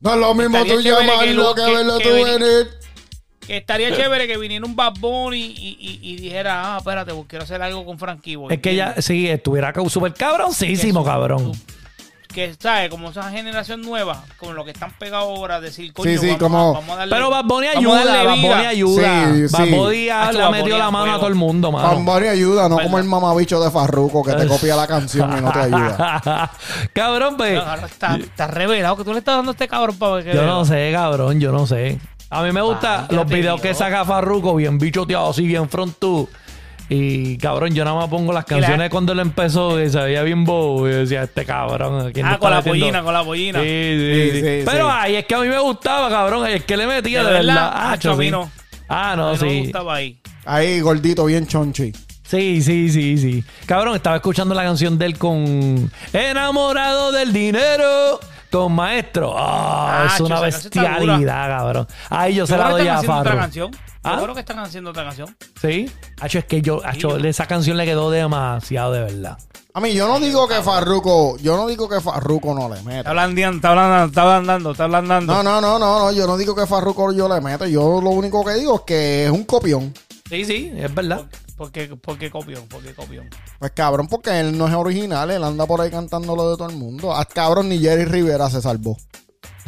C: No es lo mismo tú llamarlo
D: lo-
C: que,
D: que-
C: verlo
D: que
C: tú
D: veni-
C: venir.
D: Que estaría chévere que viniera un Bad Bunny y, y, y dijera, ah, espérate, pues quiero hacer algo con Frankie Boy.
B: Es que ya, sí, estuviera súper cabroncísimo,
D: Que su-
B: cabrón.
D: su- que, ¿sabes? Como esa generación nueva, como lo que están pegados ahora, decir, coño,
C: Sí, sí,
D: vamos,
C: como-
D: a, vamos a darle...
B: Pero Bad Bunny ayuda, Bad. Bunny ayuda.
C: Sí,
B: Bad
C: sí.
B: Bunny ha- le ha
D: Bad
B: metido
D: Bunny
B: la mano a todo el mundo, mano.
C: Bambari ayuda, no
D: ¿Verdad?
C: como el mamabicho de Farruko que te copia la canción y no te ayuda.
B: cabrón, pues.
D: No, ahora está, está revelado que tú le estás dando a este cabrón para que
B: Yo no sé, cabrón, yo no sé. A mí me gustan los videos que saca Farruko, bien bichoteado, así, bien frontú. Y cabrón, yo nada más pongo las
D: Y la-
B: canciones cuando él empezó y se veía bien bobo. Y yo decía, este cabrón. ¿quién
D: Ah, con la
B: metiendo?
D: pollina, con la pollina.
B: Sí, sí,
C: Sí,
B: sí.
C: sí,
B: Pero
C: sí.
B: ay, es que a mí me gustaba, cabrón. Es que le metía de,
D: ¿De
B: verdad.
D: verdad?
B: Ah,
D: Acho, a mí
B: sí.
D: no.
B: Ah,
D: A
B: no,
D: mí no me
B: sí.
D: gustaba ahí.
C: Ahí, gordito, bien chonchi.
B: Sí, sí, sí, sí. Cabrón, estaba escuchando la canción de él con Enamorado del dinero. Con maestro. Ah,
D: Ah,
B: es una
D: está
B: bestialidad, cabrón. Ahí yo, se la doy a Farro. ¿Ah?
D: Yo creo que están haciendo otra canción.
B: Sí. Hacho, es que yo, hacho,
D: yo-
B: esa canción le quedó demasiado de verdad.
C: A mí, yo no digo que Farruko, yo no digo que Farruko no le
D: Está
C: meta.
D: hablando, está hablando, está hablando, está hablando.
C: No, no, no, no, no, yo no digo que Farruko yo le meta. Yo lo único que digo es que es un copión.
B: Sí, sí, es verdad.
D: ¿Por qué, por qué copión? ¿Por qué copión?
C: Pues cabrón, porque él no es original, él anda por ahí cantando lo de todo el mundo. Ah, cabrón, ni Jerry Rivera se salvó.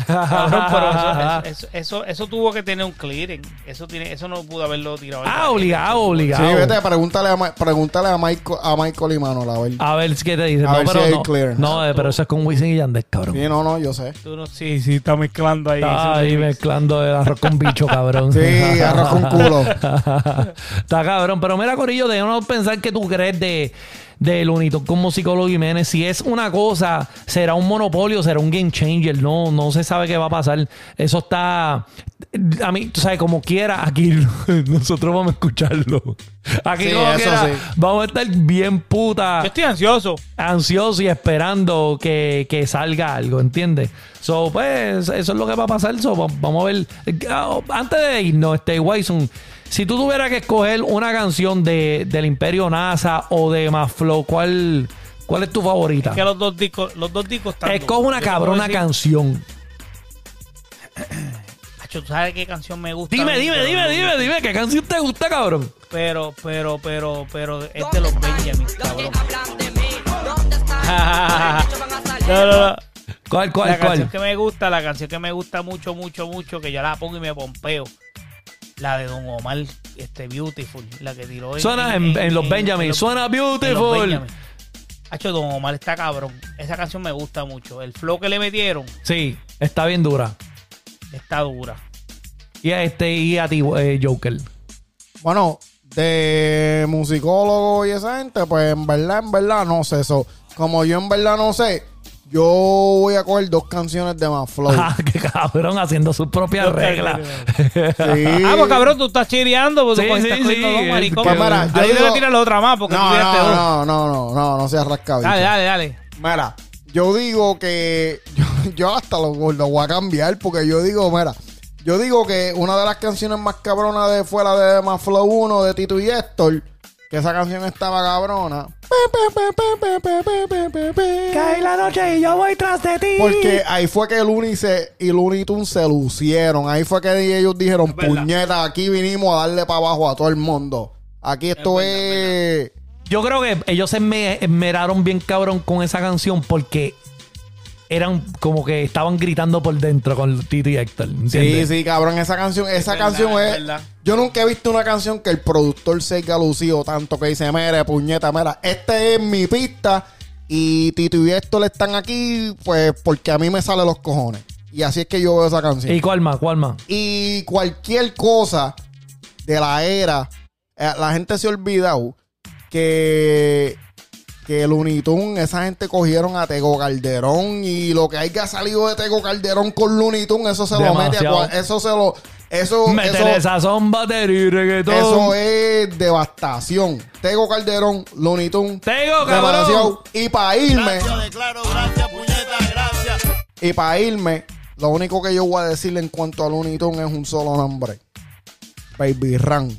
D: Cabrón, pero eso, eso, eso, eso tuvo que tener un clearing. Eso tiene, eso no pudo haberlo tirado.
B: Ah,
D: garete.
B: obligado,
C: Sí,
B: obligado.
C: vete, pregúntale a, pregúntale a Michael, a Michael y Manol, a ver.
B: A ver qué te dice.
C: A
B: No,
C: ver si
B: pero
C: hay
B: no. eh, pero eso es con Wisin y Yandel, cabrón.
C: Sí, no, no, yo sé.
D: Tú no, sí, sí, está mezclando ahí.
B: Está ahí
D: es-
B: mezclando el arroz con bicho, cabrón.
C: Sí, arroz con culo.
B: Está cabrón. Pero mira, Corillo, déjanos pensar que tú crees de, de Tunes con musicólogo Jiménez. Si es una cosa, será un monopolio, será un game changer. No, no se sabe qué va a pasar. Eso está. A mí, tú sabes, como quiera, aquí nosotros vamos a escucharlo. Aquí
C: Sí,
B: como
C: eso
B: quiera,
C: sí.
B: vamos a estar bien puta
D: Yo estoy ansioso.
B: ansioso y esperando que, que salga algo, ¿entiendes? So, pues, eso es lo que va a pasar. So, va- vamos a ver. Ah, Antes de irnos, este Wyson, si tú tuvieras que escoger una canción de, del Imperio NASA o de Maflow, ¿cuál, ¿cuál es tu favorita?
D: Que los dos discos, los dos discos están.
B: Escoge una
D: Yo
B: cabrona
D: decir-
B: canción.
D: Acho, ¿tú sabes qué canción me gusta?
B: Dime, dime,
D: Pero-
B: dime, dime, dime, ¿qué canción te gusta, cabrón?
D: Pero, pero, pero, pero, es de los Benjamin, cabrón. no, no, no.
B: ¿Cuál,
D: La
B: cuál,
D: canción
B: cuál?
D: que me gusta, la canción que me gusta mucho, mucho, mucho, que yo la pongo y me pompeo. La de Don Omar, este Beautiful, la que tiró en,
B: Suena en, en los Benjamin.
D: los-
B: Suena
D: en los
B: beautiful.
D: Hacho, Don Omar está cabrón. Esa canción me gusta mucho. El flow que le metieron
B: Sí, está bien dura.
D: está dura.
B: Y a este y a ti, eh, Joker.
C: Bueno, de musicólogo y esa gente, pues en verdad, en verdad no sé eso. Como yo en verdad no sé, yo voy a coger dos canciones de más flow.
B: Ah, qué cabrón, haciendo sus propias reglas.
C: Sí.
D: Ah, pues cabrón, tú estás chireando porque
B: Sí,
D: tú
B: sí,
D: estás cogiendo
B: sí,
D: dos maricón.
C: Pues mira, yo
D: Ahí
C: digo-
D: debe tirar la otra más porque
C: No, no,
D: dos.
C: no, no, no, no, no seas rascabicho.
D: Dale, dale, dale.
C: Mira, yo digo que yo, yo hasta lo, lo voy a cambiar porque yo digo, mira, yo digo que una de las canciones más cabronas de fue la de Más Flow 1 de Tito y Héctor, que esa canción estaba cabrona.
B: Cae la noche y yo voy tras de ti.
C: Porque ahí fue que Looney se, y Looney Tunes se lucieron. Ahí fue que ellos dijeron, puñeta, aquí vinimos a darle para abajo a todo el mundo. Aquí esto
D: verdad,
C: es...
B: Yo creo que ellos se me- esmeraron bien cabrón con esa canción porque eran como que estaban gritando por dentro con Tito y Héctor.
C: Sí,
B: ¿entiendes?
C: sí, cabrón, esa canción, esa
D: verdad,
C: canción
D: es
C: es...
D: verdad.
C: Yo nunca he visto una canción que el productor se haya lucido tanto que dice, mire, puñeta, mira, esta es mi pista y Tito y Héctor están aquí, pues porque a mí me salen los cojones. Y así es que yo veo esa canción.
B: ¿Y cuál más? ¿Cuál más?
C: Y cualquier cosa de la era, eh, la gente se ha olvidado que, que Looney Tunes, esa gente cogieron a Tego Calderón y lo que haya salido de Tego Calderón con Looney Tunes, eso se lo mete a eso se lo, eso,
B: Métele
C: eso,
B: esa son, batería y reggaetón.
C: eso es devastación. Tego Calderón, Looney Tunes,
B: Tego,
C: demasiado. Y para irme,
E: Gracias, declaro, gracias, puñeta, gracias.
C: y para irme, lo único que yo voy a decirle en cuanto a Looney Tunes es un solo nombre. Baby Run.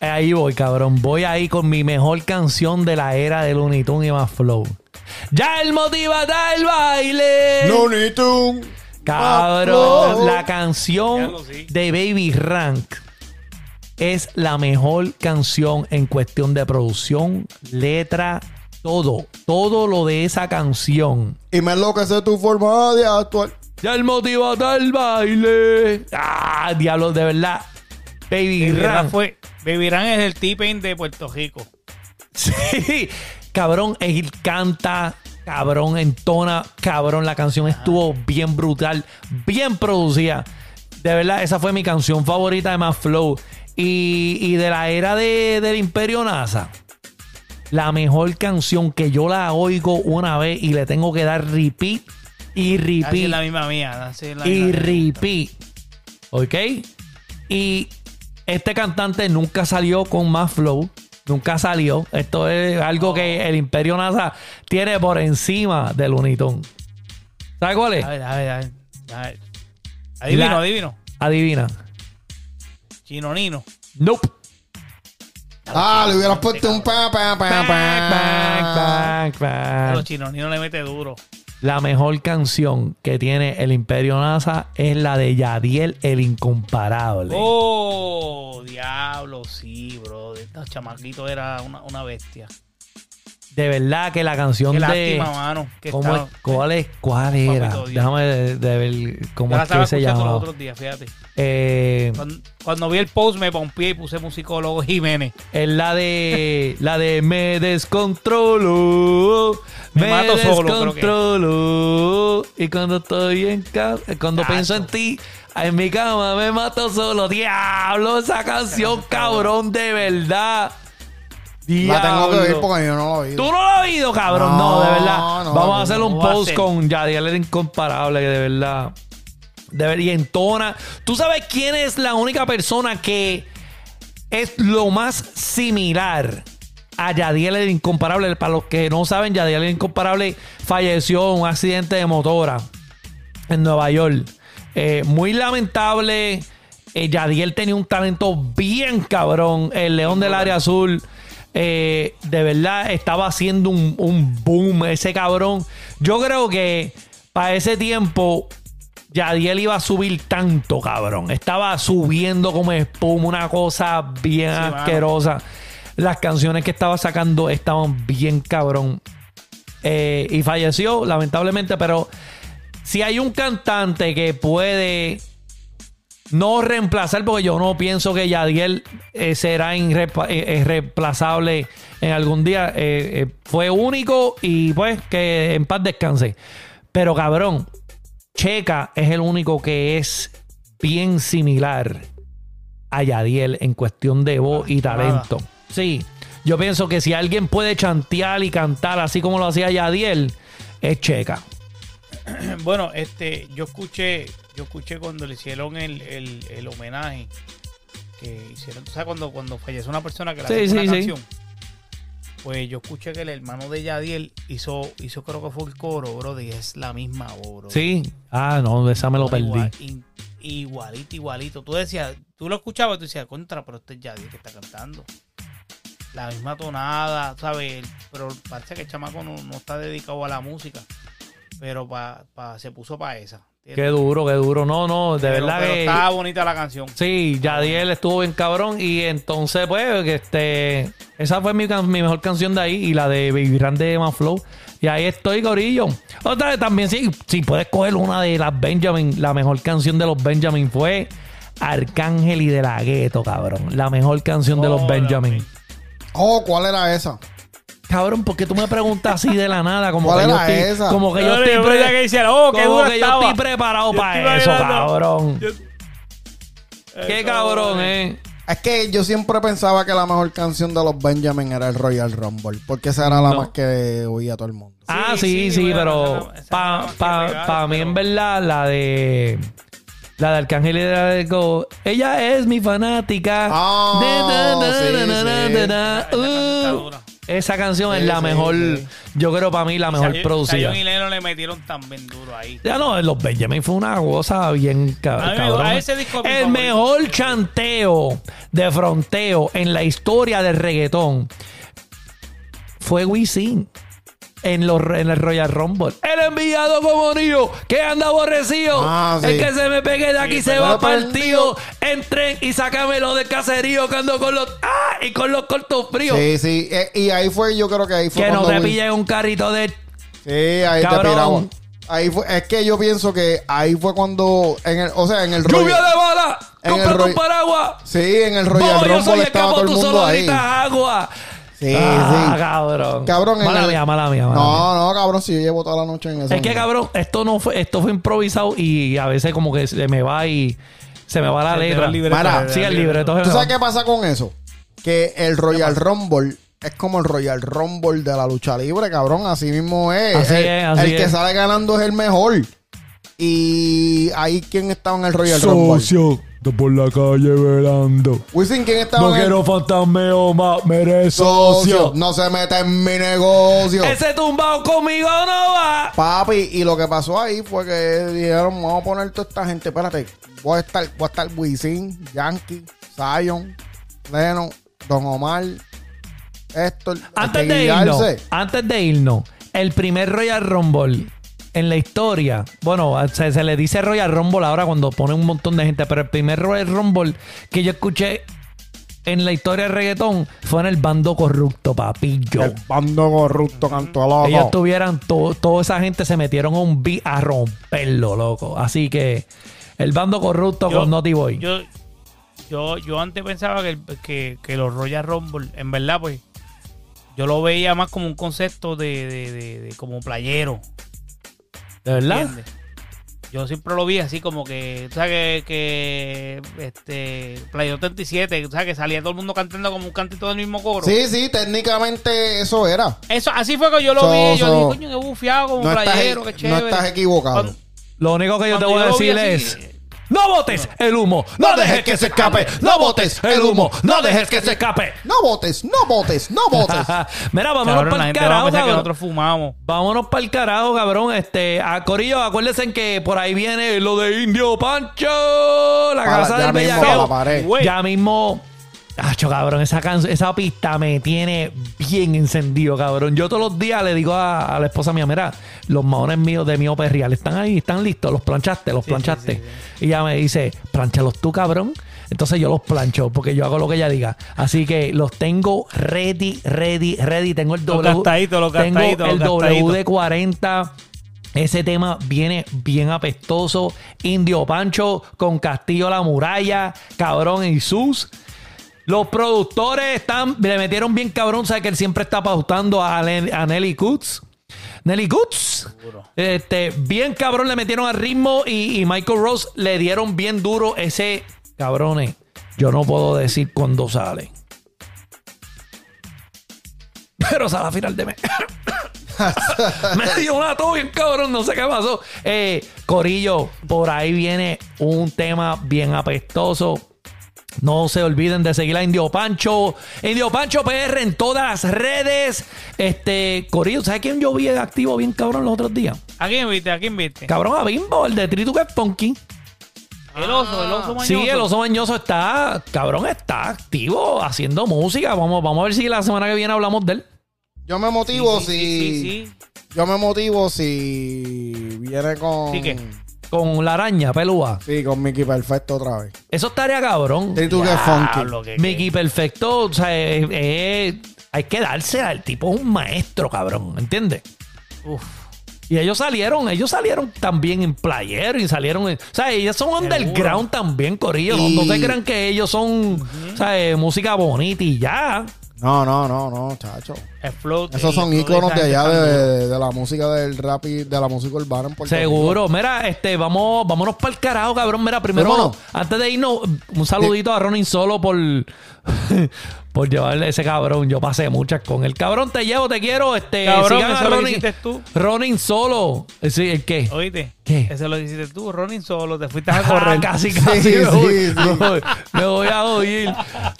B: Ahí voy, cabrón. Voy ahí con mi mejor canción de la era de Looney Tunes y más flow. Ya el motiva el baile.
C: Looney Tunes.
B: Cabrón,
C: Flow.
B: la canción de Baby Rank es la mejor canción en cuestión de producción, letra, todo. Todo lo de esa canción.
C: Y me enloquece tu forma de actuar.
B: Ya el motiva el baile. Ah, diablo, de verdad. Baby,
D: Baby Ran fue. Baby Ran es el T-Pain de Puerto Rico.
B: Sí, cabrón, él canta, cabrón, entona, cabrón, la canción estuvo bien brutal, bien producida. De verdad, esa fue mi canción favorita de Más Flow. Y, y de la era de, del Imperio NASA, la mejor canción que yo la oigo una vez y le tengo que dar repeat y
D: Así es
B: repeat
D: la misma mía. así es la
B: y
D: misma mía.
B: repeat. ¿Ok? Y este cantante nunca salió con más flow. Nunca salió. Esto es algo que el Imperio NASA tiene por encima del Unitón. ¿Sabes cuál es?
D: A ver, a ver, a ver. a ver. Adivino,
B: La-
D: adivino.
B: Adivina.
D: Chinonino.
B: Nope.
C: Ah, le hubieras puesto un pa, pa, pa, pa.
B: bang, bang.
D: Los chinoninos le mete duro.
B: La mejor canción que tiene el Imperio NASA es la de Yadiel el Incomparable.
D: Oh, diablo, sí, bro. Este chamaquito era una, una bestia.
B: De verdad que la canción
D: Qué
B: de.
D: lástima, mano. Que
B: ¿Cómo es? ¿Cuál, es? ¿Cuál era?
D: Papito.
B: Déjame de, de ver cómo es que se
D: escuchando
B: llama.
D: los otros días, fíjate.
B: Eh,
D: Cuando, cuando vi el post me pompié y puse musicólogo Jiménez.
B: es la de la de me descontrolo.
D: Me
B: Me,
D: mato solo, creo que.
B: descontrolo. Y cuando estoy en casa, cuando
D: Tacho.
B: pienso en ti, en mi cama me mato solo. Diablo, esa canción, cabrón, de verdad.
C: La tengo que
B: Diablo.
C: porque yo no lo he
B: Tú
C: oído.
B: no lo has oído, cabrón. No,
C: No,
B: de verdad.
C: no,
B: Vamos a hacer un post con Yadiel el incomparable, que de verdad. De ver, y entona. ¿Tú sabes quién es la única persona que es lo más similar a Yadiel el incomparable? Para los que no saben, Yadiel el incomparable falleció en un accidente de motora en Nueva York. Eh, muy lamentable. Eh, Yadiel tenía un talento bien cabrón. El León del Área Azul. eh, de verdad estaba haciendo un, un boom ese cabrón. Yo creo que para ese tiempo Yadiel iba a subir tanto, cabrón. Estaba subiendo como espuma, una cosa bien
D: Sí, mano.
B: Las canciones que estaba sacando estaban bien cabrón. Eh, y falleció, lamentablemente, pero si hay un cantante que puede no reemplazar, porque yo no pienso que Yadiel eh, será irrepa- eh, irreemplazable en algún día. eh, eh, fue único y pues que en paz descanse. Pero cabrón, Checa es el único que es bien similar a Yadiel en cuestión de voz y talento. Sí, yo pienso que si alguien puede chantear y cantar así como lo hacía Yadiel, es Checa.
D: Bueno, este, yo escuché, yo escuché cuando le hicieron el, el, el homenaje que hicieron, ¿tú sabes cuando, cuando falleció una persona que la
B: Sí,
D: hizo una
B: sí, sí.
D: canción? Pues yo escuché que el hermano de Yadiel hizo, hizo creo que fue el coro, bro, y es la misma voz, bro.
B: Sí, ah, no, esa me lo perdí.
D: In- igualito, igualito. Tú decías, tú lo escuchabas y tú decías, contra, pero este es Yadiel que está cantando. La misma tonada, ¿sabes? Pero parece que el chamaco no, no está dedicado a la música. Pero pa, pa- se puso para esa.
B: Qué duro, qué duro. No, no, de
D: Pero-
B: verdad
D: pero
B: que.
D: estaba bonita la canción.
B: Sí, Yadiel estuvo bien cabrón. Y entonces, pues, este. Esa fue mi, mi mejor canción de ahí. Y la de Vivirán de Manflow. Y ahí estoy, Gorillo. Otra vez también, sí, si puedes coger una de las Benjamin, la mejor canción de los Benjamin fue Arcángel y de la Gueto, cabrón. La mejor canción de los Benjamin.
C: Oh, ¿cuál era esa?
B: Cabrón, ¿por qué tú me preguntas así de la nada? Como
C: ¿Cuál
B: que yo
C: era
B: estoy,
C: esa?
B: Como que yo
D: Yo
B: estoy, pre-
D: yo que oh, qué
B: como
D: dura
B: que yo
D: estaba.
B: estoy preparado
D: Yo
B: para
D: estoy
B: eso,
D: bailando.
B: cabrón.
D: Yo-
B: Qué
D: Eh,
B: cabrón, eh.
C: Es que yo siempre pensaba que la mejor canción de los Benjamin era el Royal Rumble. Porque esa era la
B: No.
C: más que oía todo el mundo.
B: Ah,
D: Sí,
B: sí,
D: sí,
B: sí,
D: bueno,
B: pero
D: esa- esa
B: para mí, en verdad, la de. La de Arcángel y de la de Go. Ella es mi fanática.
C: Ah,
B: De-.
D: Esa canción
B: Uh. Esa canción es la
C: sí,
B: mejor.
C: sí.
B: Yo creo para mí la mejor producida.
D: Zion y le metieron también duro ahí.
B: Ya no, los Benjamin fue una cosa bien cabrón.
D: ese disco
B: El
D: favorito.
B: mejor chanteo de fronteo en la historia del reggaetón fue Wisin. En, los, en el Royal Rumble. El enviado como niño que anda aborrecido.
C: Ah, sí.
B: El que se me pegue de aquí
D: Sí,
B: se va partido. Entren y sácamelo del caserío que ando con los. ¡Ah! Y con los cortos fríos.
C: Sí, sí. Eh, y ahí fue, yo creo que ahí fue
B: que no te pillen un carrito de.
C: Sí, ahí
B: Cabrón.
C: te. Ahí fue, es que yo pienso que ahí fue cuando, en el, o sea, en el
B: ¡Lluvia
C: Royal,
B: de bala!
C: en el
B: ¡Cómprate un paraguas!
C: sí, en el Royal
B: Bobo, yo soy
C: Rumble
B: el
C: estaba
B: capo,
C: todo el
B: tú solo
C: ahí.
B: gritas agua.
C: Sí,
B: Ah,
C: sí.
B: cabrón.
C: Cabrón,
B: mala
C: el-
B: mía, mala mía, mala mía.
C: No, no, cabrón, si yo llevo toda la noche en eso.
B: Es que, cabrón, esto no fue, esto fue improvisado y a veces como que se me va y se me va la letra.
D: va
B: Sí, el libreto.
C: ¿Tú sabes qué pasa con eso? Que el Royal Rumble es como el Royal Rumble de la lucha libre, cabrón. Así mismo es.
B: Así
C: el,
B: es, así
C: el que
B: es.
C: sale ganando es el mejor. Y ahí, ¿quién estaba en el Royal Rumble?
B: De por la calle velando.
C: Wisin, ¿quién estaba
B: No
C: en el
B: quiero fantasmeo más, mere
C: socio?
B: socio.
C: No se meta en mi negocio.
B: Ese tumbado conmigo no va.
C: Papi, y lo que pasó ahí fue que dijeron, vamos a poner toda esta gente, espérate, voy a estar, voy a estar Wisin, Yankee, Zion, Leno, Don Omar, Héctor,
B: Antes
C: que
B: de irnos,
C: guiarse.
B: antes de irnos, el primer Royal Rumble en la historia, bueno, se, se le dice Royal Rumble ahora cuando pone un montón de gente, pero el primer Royal Rumble que yo escuché en la historia del reggaetón fue en el bando corrupto, papillo.
C: El bando corrupto cantó loco.
B: Ellos tuvieran, to- toda esa gente se metieron a un beat a romperlo, loco. Así que el bando corrupto con Naughty Boy.
D: Yo, yo, yo antes pensaba que, que, que los Royal Rumble, en verdad, pues, yo lo veía más como un concepto de, de, de- de como playero.
B: ¿De verdad?
D: ¿entiendes? Yo siempre lo vi así como que, tú sabes que, que este, Play 37, tú sabes que salía todo el mundo cantando como un cantito del mismo coro.
C: Sí, sí, técnicamente eso era.
D: Eso, así fue que yo lo
C: So-
D: vi. Yo
C: so-
D: dije, coño, qué bufiado, como
C: No estás,
D: playero, qué
C: no
D: chévere.
C: estás equivocado.
D: Cuando-
B: Lo único que yo te
D: Cuando
B: voy a
D: yo lo vi
B: decir
D: así,
B: es... No botes el humo, no dejes que se escape, no botes el humo, no dejes que se escape.
C: No votes, no votes, no votes.
B: Mira, vámonos
D: Cabrón, la
B: para el
D: gente va a
B: carajo,
D: pensar que
B: cabrón.
D: nosotros fumamos.
B: Vámonos para el carajo, cabrón. Este, a Corillo, acuérdense que por ahí viene lo de Indio Pancho, la
C: Para-
B: casa
C: ya
B: del
C: mismo
B: bellaqueo.
C: para la pared.
D: Güey.
B: Ya mismo. Acho, cabrón, esa, pista me tiene bien encendido, cabrón. Yo todos los días le digo a, a la esposa mía, mira, los maones míos de mi real están ahí, están listos, los planchaste, los planchaste. Y ella me dice, planchalos tú, cabrón. Entonces yo los plancho porque yo hago lo que ella diga. Así que los tengo ready, ready, ready. Tengo el W.
D: los
B: tengo el
D: los gastaditos.
B: WD-40. Ese tema viene bien apestoso. Indio Pancho con Castillo La Muralla, cabrón y sus. Los productores están, le metieron bien cabrón, sabe que él siempre está pautando a, Nelly Goods. Nelly Goods. Este, bien cabrón le metieron al ritmo y, y Michael Ross le dieron bien duro ese cabrones. Yo no puedo decir cuándo sale. Pero sale a final de mes. Me dio una tos bien cabrón, no sé qué pasó. Eh, Corillo, por ahí viene un tema bien apestoso. No se olviden de seguir a Indio Pancho. Indio Pancho PR en todas las redes. Este, Corillo, ¿sabes quién yo vi activo bien cabrón los otros días?
D: ¿A quién viste? ¿A quién viste?
B: Cabrón a Bimbo, el de Tritu que es Funky.
D: El oso, el oso mañoso.
B: Sí, el oso mañoso está, cabrón, está activo haciendo música. Vamos, vamos a ver si la semana que viene hablamos de él.
C: Yo me motivo
D: Sí,
C: si.
D: sí, sí, sí.
C: Yo me motivo si viene con.
D: ¿Sí qué?
B: Con la araña pelúa.
C: Sí, con Mickey Perfecto otra vez.
B: Eso estaría cabrón.
C: Y tú que es funky.
D: Que-
B: Mickey Perfecto, o sea, eh, eh, hay que dársela. El tipo es un maestro, cabrón. ¿Entiendes?
D: Uf.
B: Y ellos salieron, ellos salieron también en playero y salieron en, o sea, ellos son underground también, Corillo. No-
C: Y-
B: No se crean que ellos son, o sea, eh, música bonita y ya.
C: No, no, no, no, chacho.
D: El flow.
C: Esos son
D: el flow
C: íconos de allá de, de la música del rap y de la música urbana en Puerto Rico.
B: Seguro. Mira, este, vamos, vámonos para el carajo, cabrón. Mira, primero, antes de irnos, un saludito a Ronin Solo por, por llevarle ese cabrón. Yo pasé muchas con el cabrón. Te llevo, te quiero. Este,
D: Cabrón,
B: sigan a
D: eso lo
B: Ronin-
D: hiciste tú.
B: Ronin Solo. Eh, Sí, ¿el qué?
D: ¿Oíste?
B: ¿Qué?
D: Eso lo hiciste tú, Ronin solo. Te fuiste a
B: Ah,
D: correr.
B: casi,
C: Sí,
B: casi. me,
C: sí,
B: voy,
C: sí.
B: me voy- me voy a oír.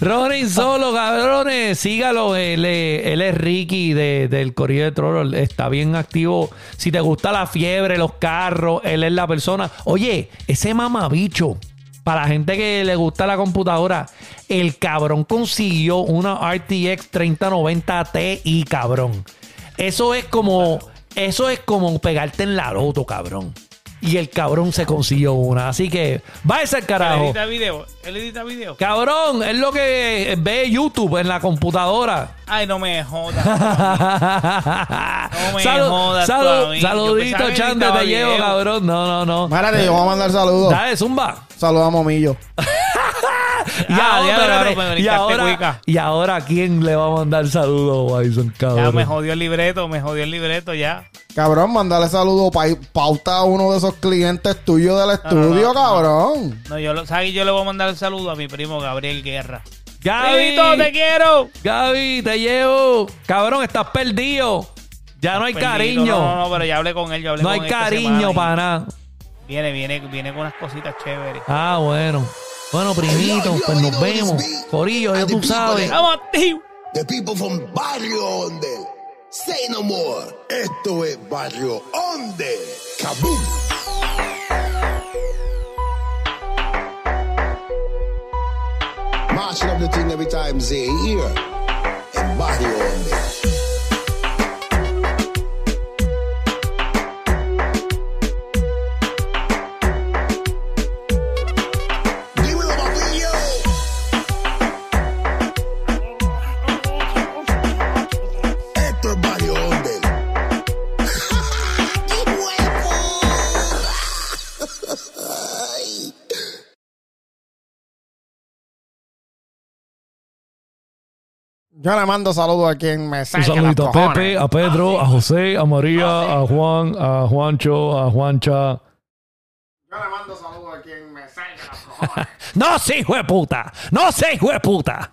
B: Ronin Solo, cabrones. Sígalo. Él, es- él es Ricky de- del Corrido de Troll. Está bien activo. Si te gusta la fiebre, los carros, él es la persona. Oye, ese mamabicho. Para la gente que le gusta la computadora, el cabrón consiguió una RTX 3090 Ti, cabrón. Eso es como, eso es como pegarte en la loto, cabrón. Y el cabrón se consiguió una. Así que, váyase al
D: Él
B: carajo.
D: edita video. Él edita video.
B: Cabrón, es lo que ve YouTube en la computadora.
D: Ay, no me jodas.
B: no
D: me jodas a mí. Yo
B: Saludito, Chande, te llevo,
D: video.
B: cabrón. No, no, no.
C: Márate, yo voy a mandar saludos.
B: Dale, zumba.
C: Saludos a Momillo.
B: Y,
D: Ah,
B: ahora, espérate,
D: cabrón, me
B: y, ahora, y ahora, ¿quién le va a mandar saludos,
D: Ya
B: cabrón?
D: me jodió el libreto, me jodió el libreto ya.
C: Cabrón, mandale saludos. pa- pauta a uno de esos clientes tuyos del estudio,
D: no, no.
C: cabrón.
D: No, yo, lo, ¿sabes? yo le voy a mandar el saludo a mi primo Gabriel Guerra.
B: Gaby,
D: ¡Primito, te quiero!
B: Gaby, te llevo. Cabrón, estás perdido. Ya no hay
D: Perdido.
B: cariño.
D: No,
B: No,
D: no, no, pero ya hablé con él, yo hablé con
B: hay
D: él esta
B: cariño
D: semana y
B: para nada.
D: Viene, viene, viene con unas cositas chéveres.
B: Ah, bueno. Bueno, primito, pues nos vemos. Corillo, ya tú sabes.
D: ¡Vamos, tío!
A: The people from Barrio Onde. Say no more. Esto es Barrio Onde. Kaboom. Marching up the thing every time they hear. En Barrio Onde.
C: Yo le mando saludos a quien me
B: Un saludito a. Pepe, a Pedro, a José, a María, a Juan, a Juancho, a Juancha,
C: mando saludos a quien me salga cojones.
B: No sé, hijo de puta. No sé, hijo de puta.